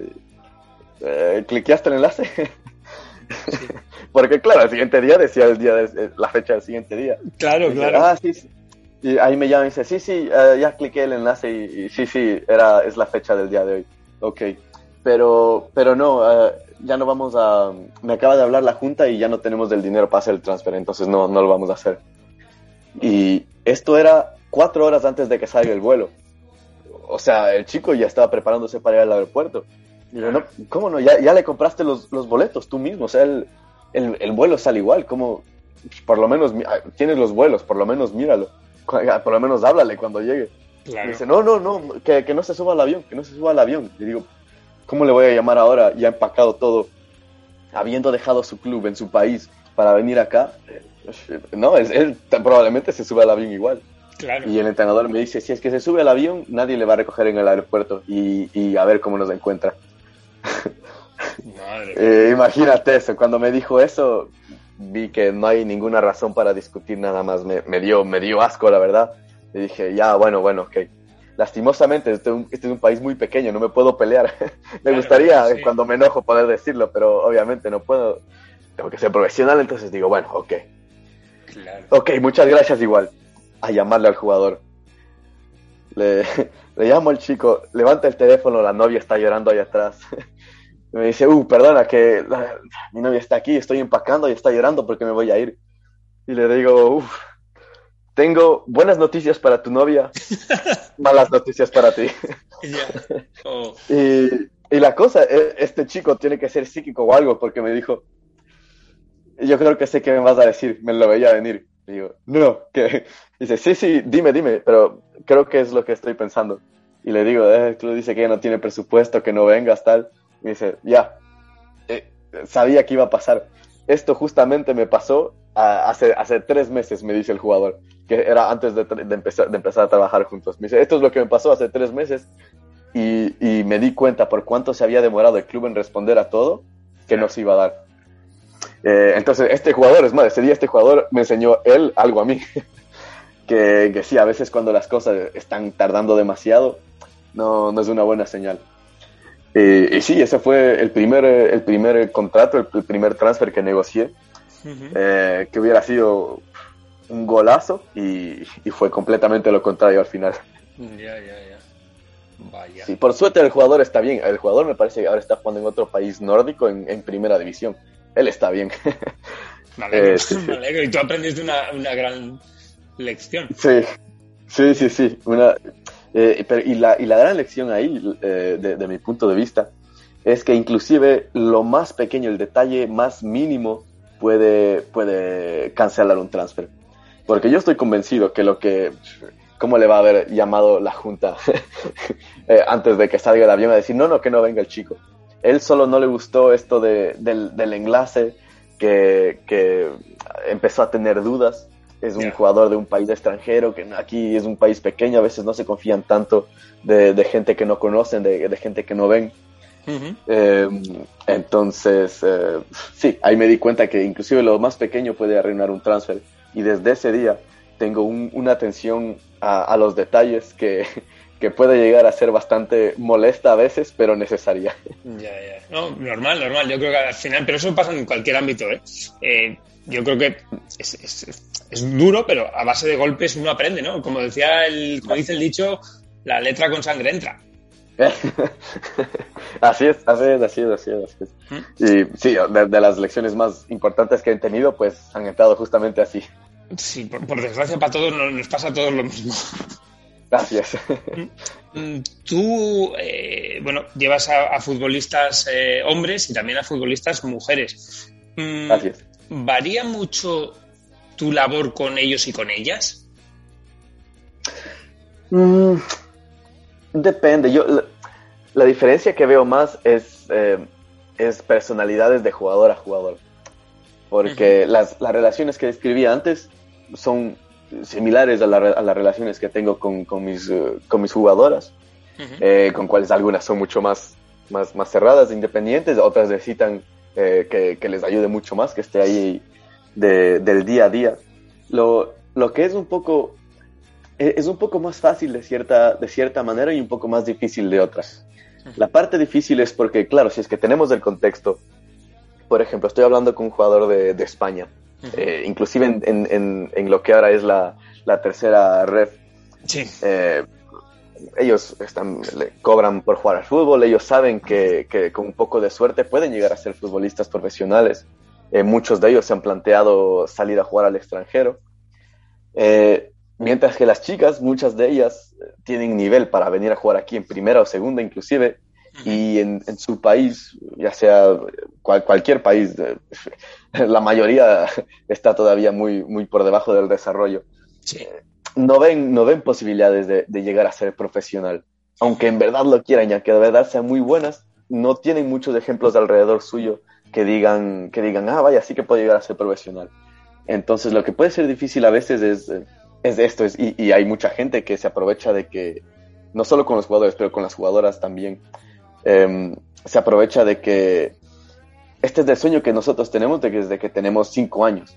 eh, ¿cliqueaste el enlace? *laughs* Porque claro, al siguiente día decía el día de- la fecha del siguiente día. Claro, Dije, claro. Ah, sí, sí. Y ahí me llama y dice, sí, sí, eh, ya cliqué el enlace y, y sí, sí, era, es la fecha del día de hoy. Ok. Pero, pero no, eh, ya no vamos a... Me acaba de hablar la junta y ya no tenemos el dinero para hacer el transfer, entonces no, no lo vamos a hacer. Y esto era cuatro horas antes de que salga el vuelo. O sea, el chico ya estaba preparándose para ir al aeropuerto. Y yo, no, ¿cómo no? Ya, ya le compraste los, los boletos tú mismo. O sea, el, el, el vuelo sale igual. ¿Cómo? Por lo menos ah, tienes los vuelos, por lo menos míralo. Cu- Por lo menos háblale cuando llegue. Y claro. dice, no, no, no, que, que no se suba al avión, que no se suba al avión. Y digo, ¿cómo le voy a llamar ahora? Ya empacado todo, habiendo dejado su club en su país para venir acá. No, es- él probablemente se sube al avión igual. Claro. Y el entrenador me dice, si es que se sube al avión, nadie le va a recoger en el aeropuerto y, y a ver cómo nos encuentra. Madre. *laughs* Eh, imagínate eso, cuando me dijo eso, vi que no hay ninguna razón para discutir nada más, me, me dio, me dio asco, la verdad. Y dije, ya, bueno, bueno, ok. Lastimosamente, este, es un- este es un país muy pequeño, no me puedo pelear. *laughs* me Claro, gustaría, sí. cuando me enojo, poder decirlo, pero obviamente no puedo. Tengo que ser profesional, entonces digo, bueno, ok. Claro. Ok, muchas gracias igual. A llamarle al jugador. Le, *laughs* le llamo al chico, levanta el teléfono, la novia está llorando ahí atrás. *laughs* Me dice, uh, perdona, que la- mi novia está aquí, estoy empacando y está llorando porque me voy a ir. Y le digo, uff, tengo buenas noticias para tu novia, *laughs* malas noticias para ti. Oh, Y, y la cosa, e- este chico tiene que ser psíquico o algo, porque me dijo, yo creo que sé qué me vas a decir, me lo veía venir. Y digo, no, que *laughs* dice, sí, sí, dime, dime, pero creo que es lo que estoy pensando. Y le digo, eh, tú dice que ya no tiene presupuesto, que no vengas, tal. Y dice, ya, Eh, sabía que iba a pasar. Esto justamente me pasó hace, hace tres meses, me dice el jugador, que era antes de, de empezar, de empezar a trabajar juntos. Me dice, esto es lo que me pasó hace tres meses y, y me di cuenta por cuánto se había demorado el club en responder a todo que no se iba a dar. Eh, entonces, este jugador, es más, ese día este jugador me enseñó él algo a mí. *laughs* que, que sí, a veces cuando las cosas están tardando demasiado, no, no es una buena señal. Eh, y sí, ese fue el primer, el primer contrato, el, el primer transfer que negocié, ujú. eh, que hubiera sido un golazo y, y fue completamente lo contrario al final. Ya, ya, ya. Vaya. Sí, por suerte el jugador está bien. El jugador me parece que ahora está jugando en otro país nórdico en, en primera división. Él está bien. *laughs* Me alegro, Eh, sí, sí. me alegro. Y tú aprendiste una, una gran lección. sí, sí, sí, sí. Una, eh, pero, y, la, y la gran lección ahí, eh, de, de mi punto de vista, es que inclusive lo más pequeño, el detalle más mínimo puede, puede cancelar un transfer. Porque yo estoy convencido que lo que... ¿Cómo le va a haber llamado la Junta *laughs* eh, antes de que salga el avión a decir, no, no, que no venga el chico? Él solo no le gustó esto de, del, del enlace, que, que empezó a tener dudas. Es un jugador de un país extranjero, que aquí es un país pequeño, a veces no se confían tanto de, de gente que no conocen, de, de gente que no ven. Eh, entonces, eh, sí, ahí me di cuenta que inclusive lo más pequeño puede arruinar un transfer. Y desde ese día tengo un- una atención a, a los detalles que, que puede llegar a ser bastante molesta a veces, pero necesaria. Ya, ya. No, normal, normal. Yo creo que al final, pero eso pasa en cualquier ámbito, ¿eh? Eh, yo creo que es, es- es duro, pero a base de golpes uno aprende, ¿no? Como decía el, como dice el dicho, la letra con sangre entra. *laughs* así es, así es, así es, así es. Y sí, de, las lecciones más importantes que han tenido, pues han entrado justamente así. Sí, por, desgracia para todos nos, pasa a todos lo mismo. Gracias. Mm, tú, eh, bueno, llevas a, futbolistas eh, hombres y también a futbolistas mujeres. Mm, Gracias. ¿Varía mucho tu labor con ellos y con ellas? Mm, depende. Yo la, diferencia que veo más es, eh, es personalidades de jugador a jugador. Porque las, las, relaciones que describí antes son similares a, las relaciones que tengo con, con mis, eh, con mis jugadoras, eh, con cuales algunas son mucho más, más, más cerradas, independientes, otras necesitan que, que, les ayude mucho más, que esté ahí de, del día a día. Lo, lo que es un poco e, es un poco más fácil de cierta, de cierta manera y un poco más difícil de otras. La parte difícil es porque, claro, si es que tenemos el contexto, por ejemplo, estoy hablando con un jugador de, de España, eh, inclusive en, en, en, lo que ahora es la, la tercera red. Sí. Eh, ellos están, le cobran por jugar al fútbol, ellos saben que, que, con un poco de suerte pueden llegar a ser futbolistas profesionales. Eh, muchos de ellos se han planteado salir a jugar al extranjero. Eh, Mientras que las chicas, muchas de ellas tienen nivel para venir a jugar aquí en primera o segunda inclusive, y en, su país, ya sea cualquier país, *laughs* la mayoría está todavía muy, muy por debajo del desarrollo. Eh, no, ven, no ven posibilidades de, llegar a ser profesional. Aunque en verdad lo quieran, ya que de verdad sean muy buenas, no tienen muchos ejemplos alrededor suyo que digan, que digan, ah, vaya, sí que puede llegar a ser profesional. Entonces, lo que puede ser difícil a veces es es esto, es, y, hay mucha gente que se aprovecha de que, no solo con los jugadores, pero con las jugadoras también, em, se aprovecha de que este es el sueño que nosotros tenemos desde que tenemos 5 años.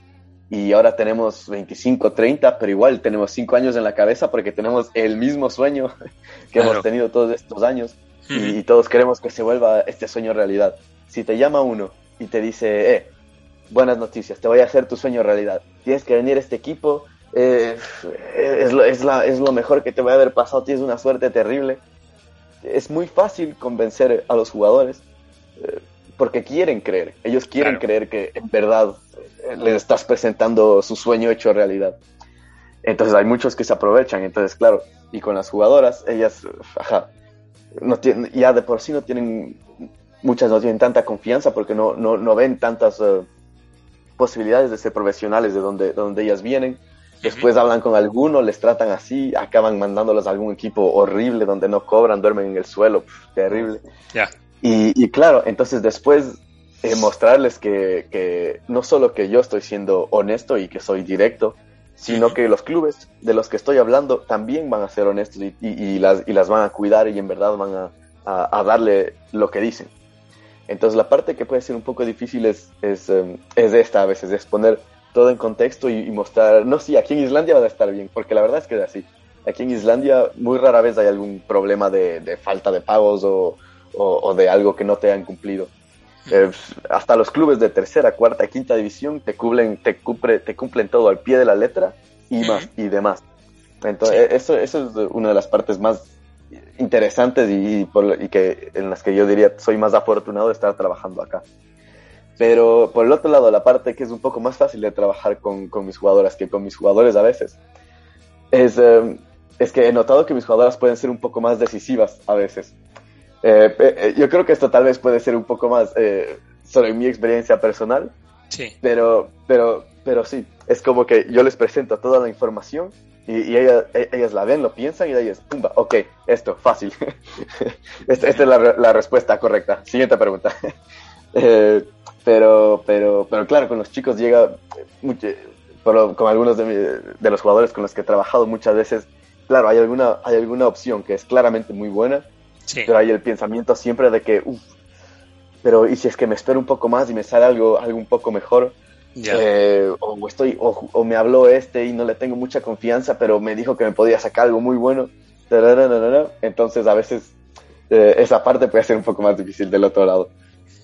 Y ahora tenemos 25, 30, pero igual tenemos 5 años en la cabeza porque tenemos el mismo sueño *laughs* que hemos tenido todos estos años y, y, todos queremos que se vuelva este sueño realidad. Si te llama uno y te dice, eh, buenas noticias, te voy a hacer tu sueño realidad. Tienes que venir a este equipo eh, es, lo, es, la, es lo mejor que te va a haber pasado, tienes una suerte terrible. Es muy fácil convencer a los jugadores eh, porque quieren creer, ellos quieren creer que en verdad eh, les estás presentando su sueño hecho realidad. Entonces hay muchos que se aprovechan, entonces claro, y con las jugadoras, ellas, ajá, no tienen, ya de por sí no tienen, muchas no tienen tanta confianza porque no, no, no ven tantas posibilidades de ser profesionales de donde, de donde ellas vienen Después hablan con alguno, les tratan así, acaban mandándolos a algún equipo horrible donde no cobran, duermen en el suelo, terrible. Y, claro, entonces después eh, mostrarles que, que, no solo que yo estoy siendo honesto y que soy directo, sino que los clubes de los que estoy hablando también van a ser honestos y, y, las, y las van a cuidar y en verdad van a, a, darle lo que dicen. Entonces la parte que puede ser un poco difícil es, es, em, es esta a veces, es poner todo en contexto y, mostrar, no, sí, aquí en Islandia va a estar bien, porque la verdad es que es así. Aquí en Islandia muy rara vez hay algún problema de, falta de pagos o, o, de algo que no te han cumplido. Eh, hasta los clubes de tercera, cuarta, quinta división te cumplen, te, cumple, te cumplen todo al pie de la letra y más y demás. Entonces, eso, eso es una de las partes más interesantes y, y, que en las que yo diría soy más afortunado de estar trabajando acá. Pero por el otro lado, la parte que es un poco más fácil de trabajar con, con mis jugadoras que con mis jugadores a veces, es, eh, es que he notado que mis jugadoras pueden ser un poco más decisivas a veces. Eh, eh, yo creo que esto tal vez puede ser un poco más sobre mi experiencia personal. Sí. Pero, pero, pero sí, es como que yo les presento toda la información y, ellas, e, ellas, la ven, lo piensan y de ellas, pumba, ok, esto, fácil. *laughs* esta, esta, es la, la, respuesta correcta. Siguiente pregunta. *laughs* Pero, pero, pero claro, con los chicos llega, mucho, con algunos de, de, los jugadores con los que he trabajado muchas veces, claro, hay alguna, hay alguna opción que es claramente muy buena, pero hay el pensamiento siempre de que, uff, pero ¿y si es que me espero un poco más y me sale algo, algo un poco mejor? Eh, o, estoy, o, me habló este y no le tengo mucha confianza, pero me dijo que me podía sacar algo muy bueno. Entonces a veces eh, esa parte puede ser un poco más difícil del otro lado.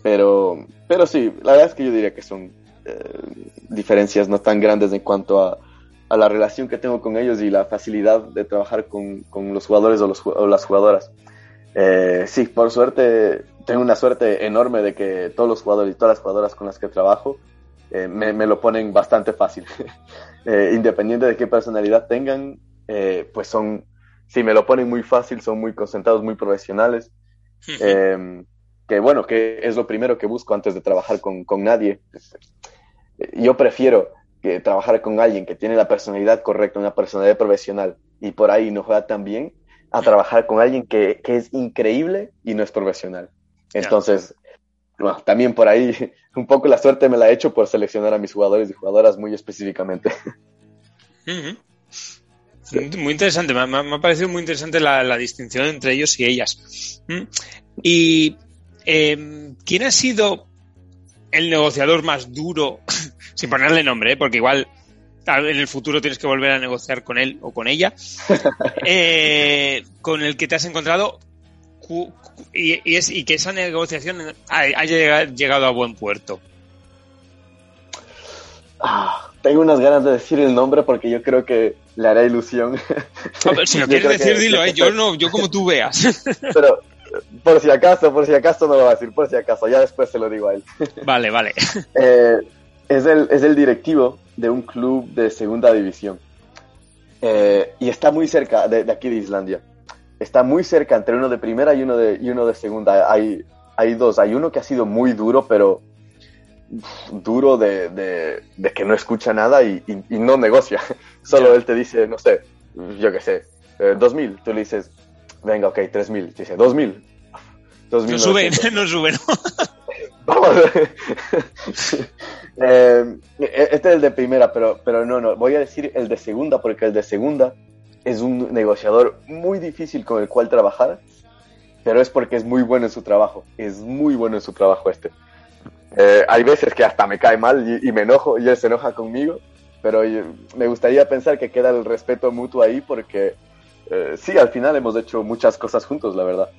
Pero, pero sí, la verdad es que yo diría que son eh, diferencias no tan grandes en cuanto a, a, la relación que tengo con ellos y la facilidad de trabajar con, con los jugadores o, los, o las jugadoras. Eh, sí, por suerte, tengo una suerte enorme de que todos los jugadores y todas las jugadoras con las que trabajo eh, me, me, lo ponen bastante fácil. *laughs* eh, independiente de qué personalidad tengan, eh, pues son, sí, me lo ponen muy fácil, son muy concentrados, muy profesionales. eh, que bueno, que es lo primero que busco antes de trabajar con, con nadie. Yo prefiero que trabajar con alguien que tiene la personalidad correcta, una personalidad profesional, y por ahí no juega tan bien, a trabajar con alguien que, que es increíble y no es profesional. Entonces, bueno, también por ahí *laughs* un poco la suerte me la he hecho por seleccionar a mis jugadores y jugadoras muy específicamente. Uh -huh. sí. Muy interesante, me, me, ha parecido muy interesante la, la distinción entre ellos y ellas. ¿Mm? Y eh, ¿quién ha sido el negociador más duro, *laughs* sin ponerle nombre, ¿eh? porque igual en el futuro tienes que volver a negociar con él o con ella, *laughs* eh, con el que te has encontrado y, y, es, y que esa negociación haya llegado a buen puerto? Ah, tengo unas ganas de decir el nombre porque yo creo que le hará ilusión. A ver, si lo *laughs* quieres decir, que, dilo, ¿eh? yo no, yo como tú veas. Pero por si acaso, por si acaso no lo va a decir, por si acaso, ya después se lo digo a él. *laughs* Vale, vale. Eh, es, el, es el directivo de un club de segunda división. Eh, y está muy cerca de, de, aquí de Islandia. Está muy cerca entre uno de primera y uno de, y uno de segunda. Hay, hay dos. Hay uno que ha sido muy duro, pero duro de, de, de que no escucha nada y, y, y no negocia. *laughs* Solo yeah. él te dice, no sé, yo qué sé, eh, 2000. Tú le dices, venga, ok, 3000. Te dice, 2000. 2000 *laughs* no sube, no sube, *laughs* ¿no? Vamos. *laughs* eh, este es el de primera, pero, pero no, no. Voy a decir el de segunda, porque el de segunda es un negociador muy difícil con el cual trabajar, pero es porque es muy bueno en su trabajo. Es muy bueno en su trabajo este. Eh, hay veces que hasta me cae mal y, y, me enojo y él se enoja conmigo, pero me gustaría pensar que queda el respeto mutuo ahí porque eh, sí, al final hemos hecho muchas cosas juntos, la verdad.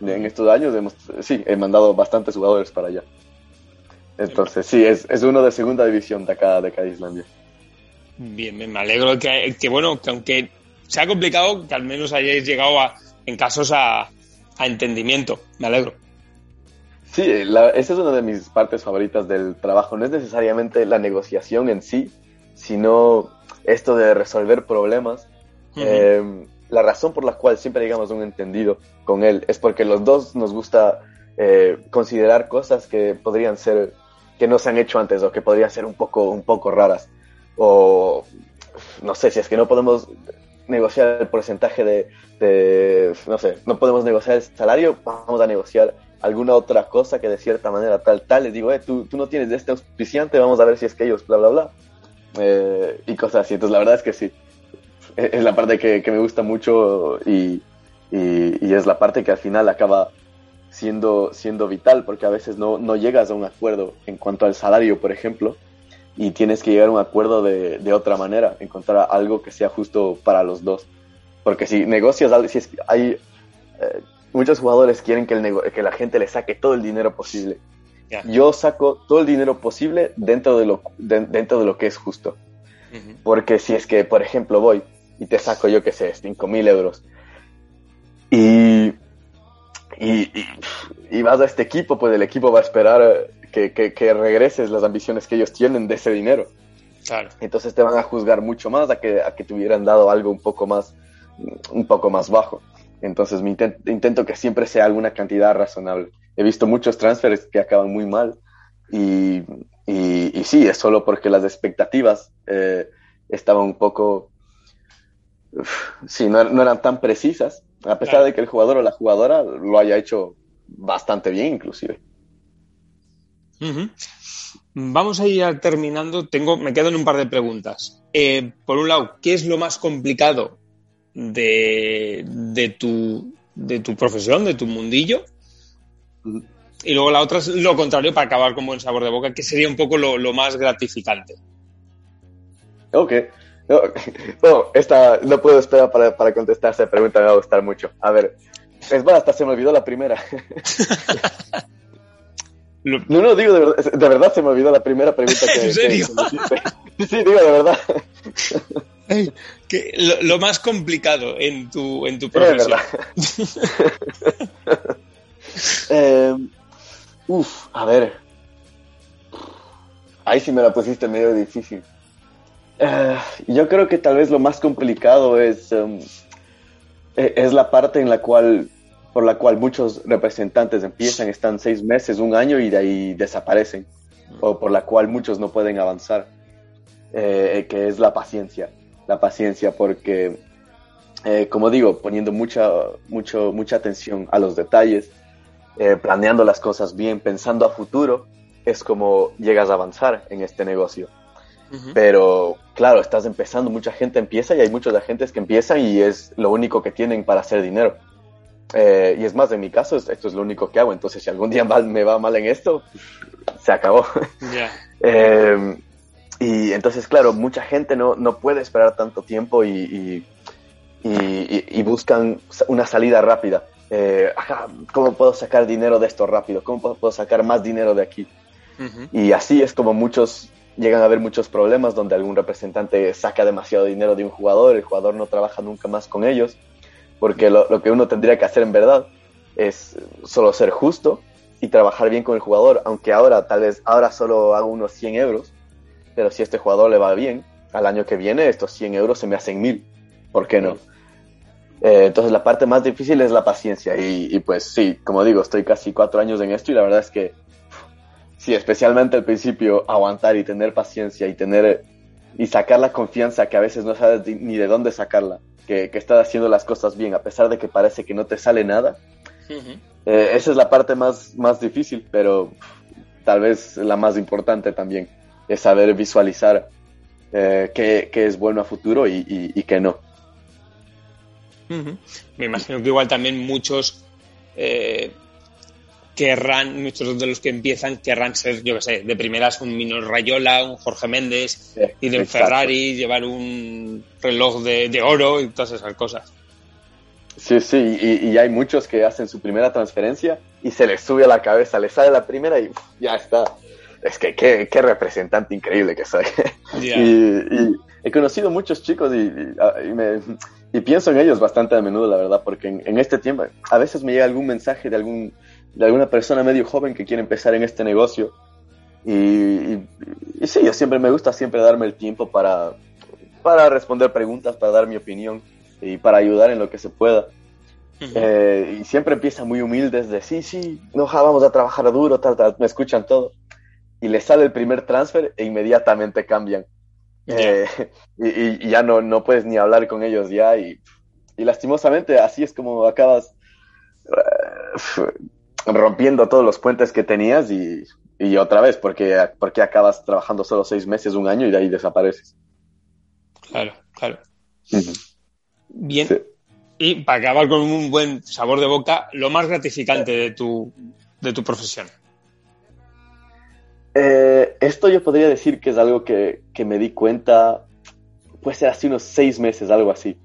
En estos años hemos, sí, he mandado bastantes jugadores para allá. Entonces, sí, es, es uno de segunda división de acá, de acá de Islandia. Bien, me alegro que, que, bueno, que aunque sea complicado, que al menos hayáis llegado a, en casos a, a entendimiento. Me alegro. Sí, la, esa es una de mis partes favoritas del trabajo. No es necesariamente la negociación en sí, sino esto de resolver problemas. Uh -huh. eh, la razón por la cual siempre llegamos a un entendido con él es porque los dos nos gusta eh, considerar cosas que podrían ser, que no se han hecho antes o que podrían ser un poco, un poco raras. O no sé, si es que no podemos negociar el porcentaje de, no sé, no podemos negociar el salario, vamos a negociar alguna otra cosa que de cierta manera tal, tal, les digo, eh, tú, tú no tienes de este auspiciante, vamos a ver si es que ellos, bla, bla, bla. Eh, y cosas así. Entonces, la verdad es que sí. Es la parte que, que me gusta mucho y, y, y, es la parte que al final acaba siendo, siendo vital, porque a veces no, no llegas a un acuerdo en cuanto al salario, por ejemplo, y tienes que llegar a un acuerdo de, de otra manera, encontrar algo que sea justo para los dos. Porque si negocias si es, hay. Eh, muchos jugadores quieren que, el que la gente le saque todo el dinero posible. Yeah. Yo saco todo el dinero posible dentro de lo, de, dentro de lo que es justo. Uh -huh. Porque si es que, por ejemplo, voy y te saco, yo qué sé, 5 mil euros y, y, y, vas a este equipo, pues el equipo va a esperar que, que, que, regreses las ambiciones que ellos tienen de ese dinero. Claro. Entonces te van a juzgar mucho más a que, a que te hubieran dado algo un poco más, un poco más bajo. Entonces intent, intento que siempre sea alguna cantidad razonable. He visto muchos transfers que acaban muy mal y, y, y sí, es solo porque las expectativas eh, estaban un poco, sí, no, no, eran tan precisas, a pesar claro. de que el jugador o la jugadora lo haya hecho bastante bien inclusive. Uh -huh. Vamos a ir terminando. Tengo, me quedan un par de preguntas. Eh, por un lado, ¿qué es lo más complicado de, de, tu, de tu profesión, de tu mundillo. Y luego la otra es lo contrario para acabar con buen sabor de boca, que sería un poco lo, lo más gratificante. Ok. No, *laughs* no, esta, no puedo esperar para, para contestar esa pregunta, me va a gustar mucho. A ver, es más, hasta se me olvidó la primera. *laughs* no, no, digo, de verdad, de verdad se me olvidó la primera pregunta *laughs* que... ¿En serio? Que, sí, sí, digo, de verdad. que lo, más complicado en tu, en tu profesión. eh, uf, a ver. Ahí sí me la pusiste medio difícil. Eh, yo creo que tal vez lo más complicado es, em, e, es la parte en la cual, por la cual muchos representantes empiezan, están seis meses, un año y de ahí desaparecen, o por la cual muchos no pueden avanzar, eh, que es la paciencia, la paciencia, porque, eh, como digo, poniendo mucha, mucho, mucha atención a los detalles, planeando las cosas bien, pensando a futuro, es como llegas a avanzar en este negocio. Pero claro, estás empezando, mucha gente empieza y hay muchos agentes que empiezan y es lo único que tienen para hacer dinero. Eh, y es más, en mi caso, esto es lo único que hago. Entonces, si algún día me va mal en esto, se acabó. *laughs* Em, y entonces, claro, mucha gente no, no puede esperar tanto tiempo y, y, buscan una salida rápida. Eh, ¿Cómo puedo sacar dinero de esto rápido? ¿Cómo puedo, sacar más dinero de aquí? Y así es como muchos llegan a haber muchos problemas donde algún representante saca demasiado dinero de un jugador, el jugador no trabaja nunca más con ellos, porque lo, que uno tendría que hacer en verdad es solo ser justo y trabajar bien con el jugador, aunque ahora tal vez ahora solo hago unos 100 euros, pero si este jugador le va bien, al año que viene estos 100 euros se me hacen mil, ¿por qué no? Eh, entonces la parte más difícil es la paciencia y, pues sí, como digo, estoy casi cuatro años en esto y la verdad es que sí, especialmente al principio, aguantar y tener paciencia y tener y sacar la confianza que a veces no sabes ni de dónde sacarla, que, que estás haciendo las cosas bien, a pesar de que parece que no te sale nada. Eh, esa es la parte más, más difícil, pero tal vez la más importante también, es saber visualizar eh, qué, qué, es bueno a futuro y, y, qué no. Me imagino que igual también muchos eh, querrán, muchos de los que empiezan querrán ser, yo qué sé, de primeras un Mino Rayola, un Jorge Méndez, ir en Ferrari, llevar un reloj de, oro y todas esas cosas. Sí, sí, y, hay muchos que hacen su primera transferencia y se les sube a la cabeza, les sale la primera y ya está. Es que qué, representante increíble que soy. *laughs* y, he conocido muchos chicos y, pienso en ellos bastante a menudo, la verdad, porque en este tiempo a veces me llega algún mensaje de algún de alguna persona medio joven que quiere empezar en este negocio. Y, sí, yo siempre me gusta siempre darme el tiempo para, para responder preguntas, para dar mi opinión y para ayudar en lo que se pueda. Eh, y siempre empieza muy humildes de sí, sí, no, vamos a trabajar duro, tal, tal, me escuchan todo. Y les sale el primer transfer e inmediatamente cambian. Eh, *laughs* y, ya no, no puedes ni hablar con ellos ya. Y, y lastimosamente así es como acabas eh, rompiendo todos los puentes que tenías y, otra vez, porque, porque acabas trabajando solo seis meses, un año y de ahí desapareces. Claro, claro. Bien. Y para acabar con un buen sabor de boca, lo más gratificante de tu, de tu profesión. Eh, esto yo podría decir que es algo que, me di cuenta, puede ser hace unos seis meses, algo así.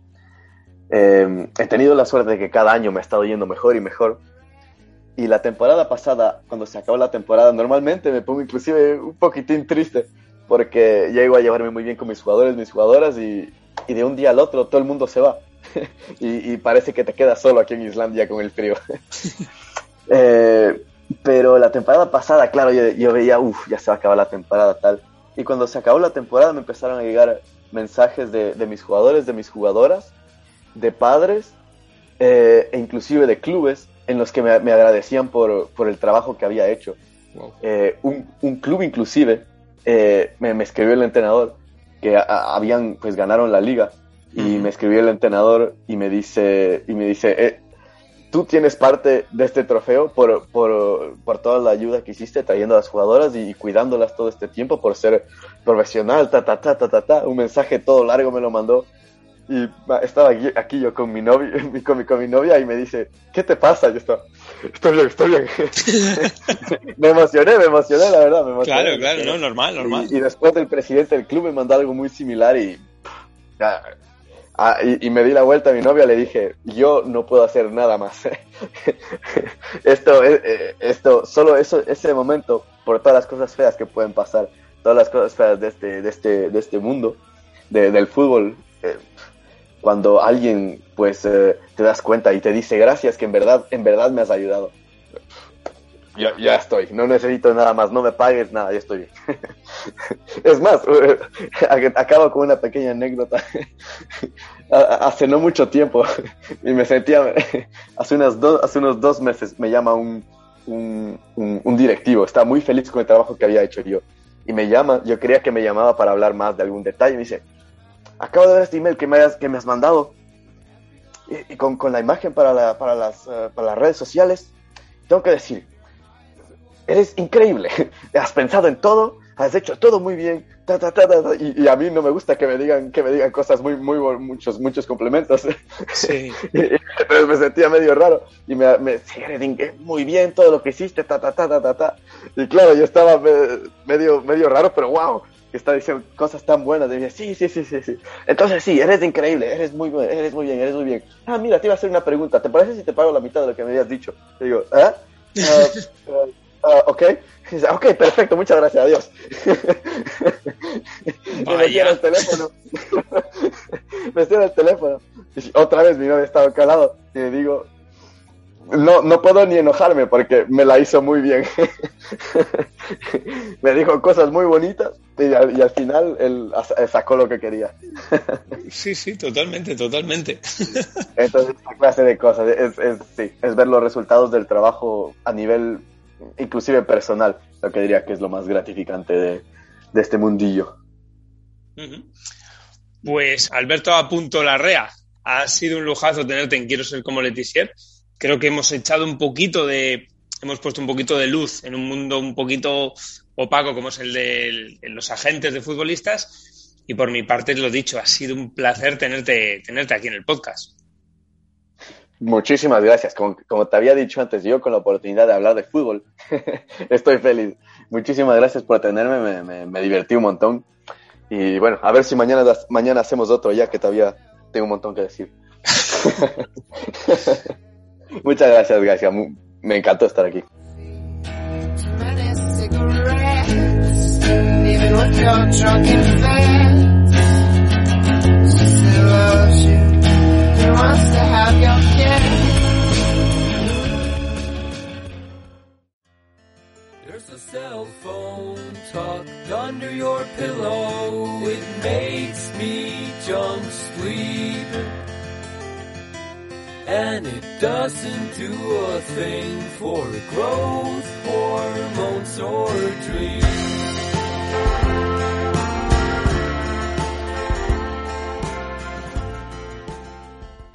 Eh, he tenido la suerte de que cada año me ha estado yendo mejor y mejor y la temporada pasada, cuando se acabó la temporada, normalmente me pongo inclusive un poquitín triste porque ya iba a llevarme muy bien con mis jugadores, mis jugadoras y, y de un día al otro todo el mundo se va. *laughs* y, parece que te quedas solo aquí en Islandia con el frío. *laughs* eh, pero la temporada pasada, claro, yo, veía, uff, ya se va a acabar la temporada tal. Y cuando se acabó la temporada me empezaron a llegar mensajes de, de mis jugadores, de mis jugadoras, de padres eh, e inclusive de clubes en los que me, agradecían por, por, el trabajo que había hecho. Eh, un, un, club inclusive eh, me, me, escribió el entrenador que habían pues ganaron la liga y me escribió el entrenador y me dice y me dice eh, tú tienes parte de este trofeo por, por, por, toda la ayuda que hiciste trayendo a las jugadoras y, cuidándolas todo este tiempo por ser profesional ta ta ta ta ta ta un mensaje todo largo me lo mandó y estaba aquí, yo con mi novia, *laughs* con mi, con mi novia y me dice, ¿qué te pasa? Yo estaba, estoy bien, estoy bien. *laughs* me emocioné, me emocioné, la verdad, me emocioné. Claro, claro, no, normal, normal. Y, después el presidente del club me mandó algo muy similar y, ah, y, me di la vuelta a mi novia, le dije, yo no puedo hacer nada más. *laughs* esto, eh, eh, esto, solo eso, ese momento, por todas las cosas feas que pueden pasar, todas las cosas feas de este, de este, de este mundo, del fútbol, eh, cuando alguien pues eh, te das cuenta y te dice gracias que en verdad, en verdad me has ayudado. Ya, ya estoy, no necesito nada más, no me pagues nada, ya estoy bien. *laughs* es más, *laughs* acabo con una pequeña anécdota. *laughs* hace no mucho tiempo, y me sentía, hace, unas hace unos dos meses me llama un, un, un, directivo, estaba muy feliz con el trabajo que había hecho yo. Y me llama, yo creía que me llamaba para hablar más de algún detalle, me dice, acabo de ver este email que me has, que me has mandado y, con, con, la imagen para, la, para, las, uh, para las redes sociales, tengo que decir, eres increíble, *laughs* has pensado en todo, has hecho todo muy bien, ta, ta, ta, y, y, a mí no me gusta que me digan, que me digan cosas muy, muy, muchos, muchos complementos. *laughs* Sí. *laughs* Entonces me sentía medio raro y me, me eres muy bien todo lo que hiciste, ta, ta, ta, ta, ta, Y claro, yo estaba medio, medio raro, pero wow, que está diciendo cosas tan buenas. de sí, sí, sí, sí, sí. Entonces sí, eres increíble, eres muy, eres muy bien, eres muy bien. Ah, mira, te iba a hacer una pregunta. ¿Te parece si te pago la mitad de lo que me habías dicho? Te digo, ¿ah? Uh, uh, ok. *laughs* Ok, perfecto, muchas gracias, adiós. *laughs* me cierra el teléfono. *laughs* me cierra el teléfono. Y otra vez mi novia estaba calado y le digo, no, no puedo ni enojarme porque me la hizo muy bien. *laughs* me dijo cosas muy bonitas y al, final él sacó lo que quería. *laughs* sí, sí, totalmente, totalmente. *laughs* Entonces, esa clase de cosas, es, es, sí, es ver los resultados del trabajo a nivel inclusive personal, lo que diría que es lo más gratificante de, de este mundillo. Pues Alberto Apunto Larrea, ha sido un lujazo tenerte en Quiero ser como Letizier creo que hemos echado un poquito de, hemos puesto un poquito de luz en un mundo un poquito opaco como es el de los agentes de futbolistas. Y por mi parte, lo dicho, ha sido un placer tenerte, tenerte aquí en el podcast. Muchísimas gracias. Como, te había dicho antes, yo con la oportunidad de hablar de fútbol, *laughs* estoy feliz. Muchísimas gracias por tenerme, me, me, divertí un montón. Y bueno, a ver si mañana, mañana hacemos otro ya que todavía tengo un montón que decir. *laughs* Muchas gracias, García. Me encantó estar aquí. There's a cell phone tucked under your pillow. It makes me jump sleep.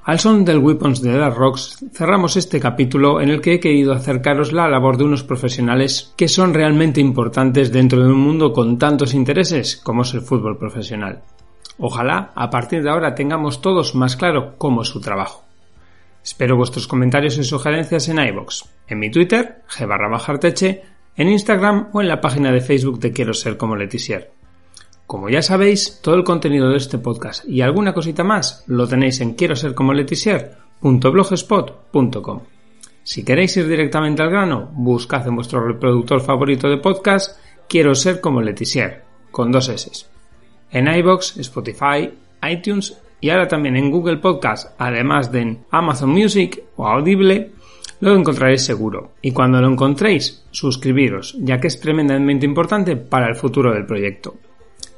Al son del Weapons de Dark Rocks cerramos este capítulo en el que he querido acercaros la labor de unos profesionales que son realmente importantes dentro de un mundo con tantos intereses como es el fútbol profesional. Ojalá a partir de ahora tengamos todos más claro cómo es su trabajo. Espero vuestros comentarios y sugerencias en iBox, en mi Twitter, g bajarteche, en Instagram o en la página de Facebook de Quiero ser como Letisier. Como ya sabéis, todo el contenido de este podcast y alguna cosita más lo tenéis en quiero ser como letisier.blogspot.com. Si queréis ir directamente al grano, buscad en vuestro reproductor favorito de podcast Quiero ser como Letisier, con dos S. En iBox, Spotify, iTunes y ahora también en Google Podcast, además de en Amazon Music o Audible, lo encontraréis seguro. Y cuando lo encontréis, suscribiros, ya que es tremendamente importante para el futuro del proyecto.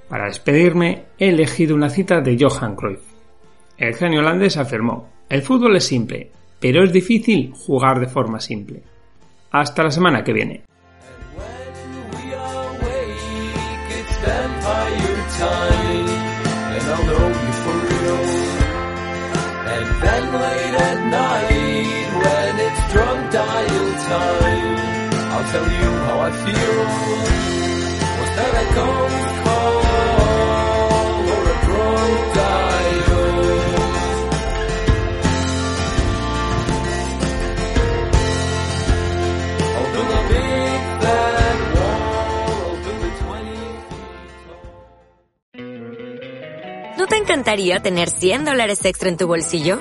Para despedirme, he elegido una cita de Johan Cruyff. El genio holandés afirmó, el fútbol es simple, pero es difícil jugar de forma simple. Hasta la semana que viene. Tell you how I feel. Was that or a? I'll wall, I'll build it 20 feet ¿No te encantaría tener 100 dólares extra en tu bolsillo?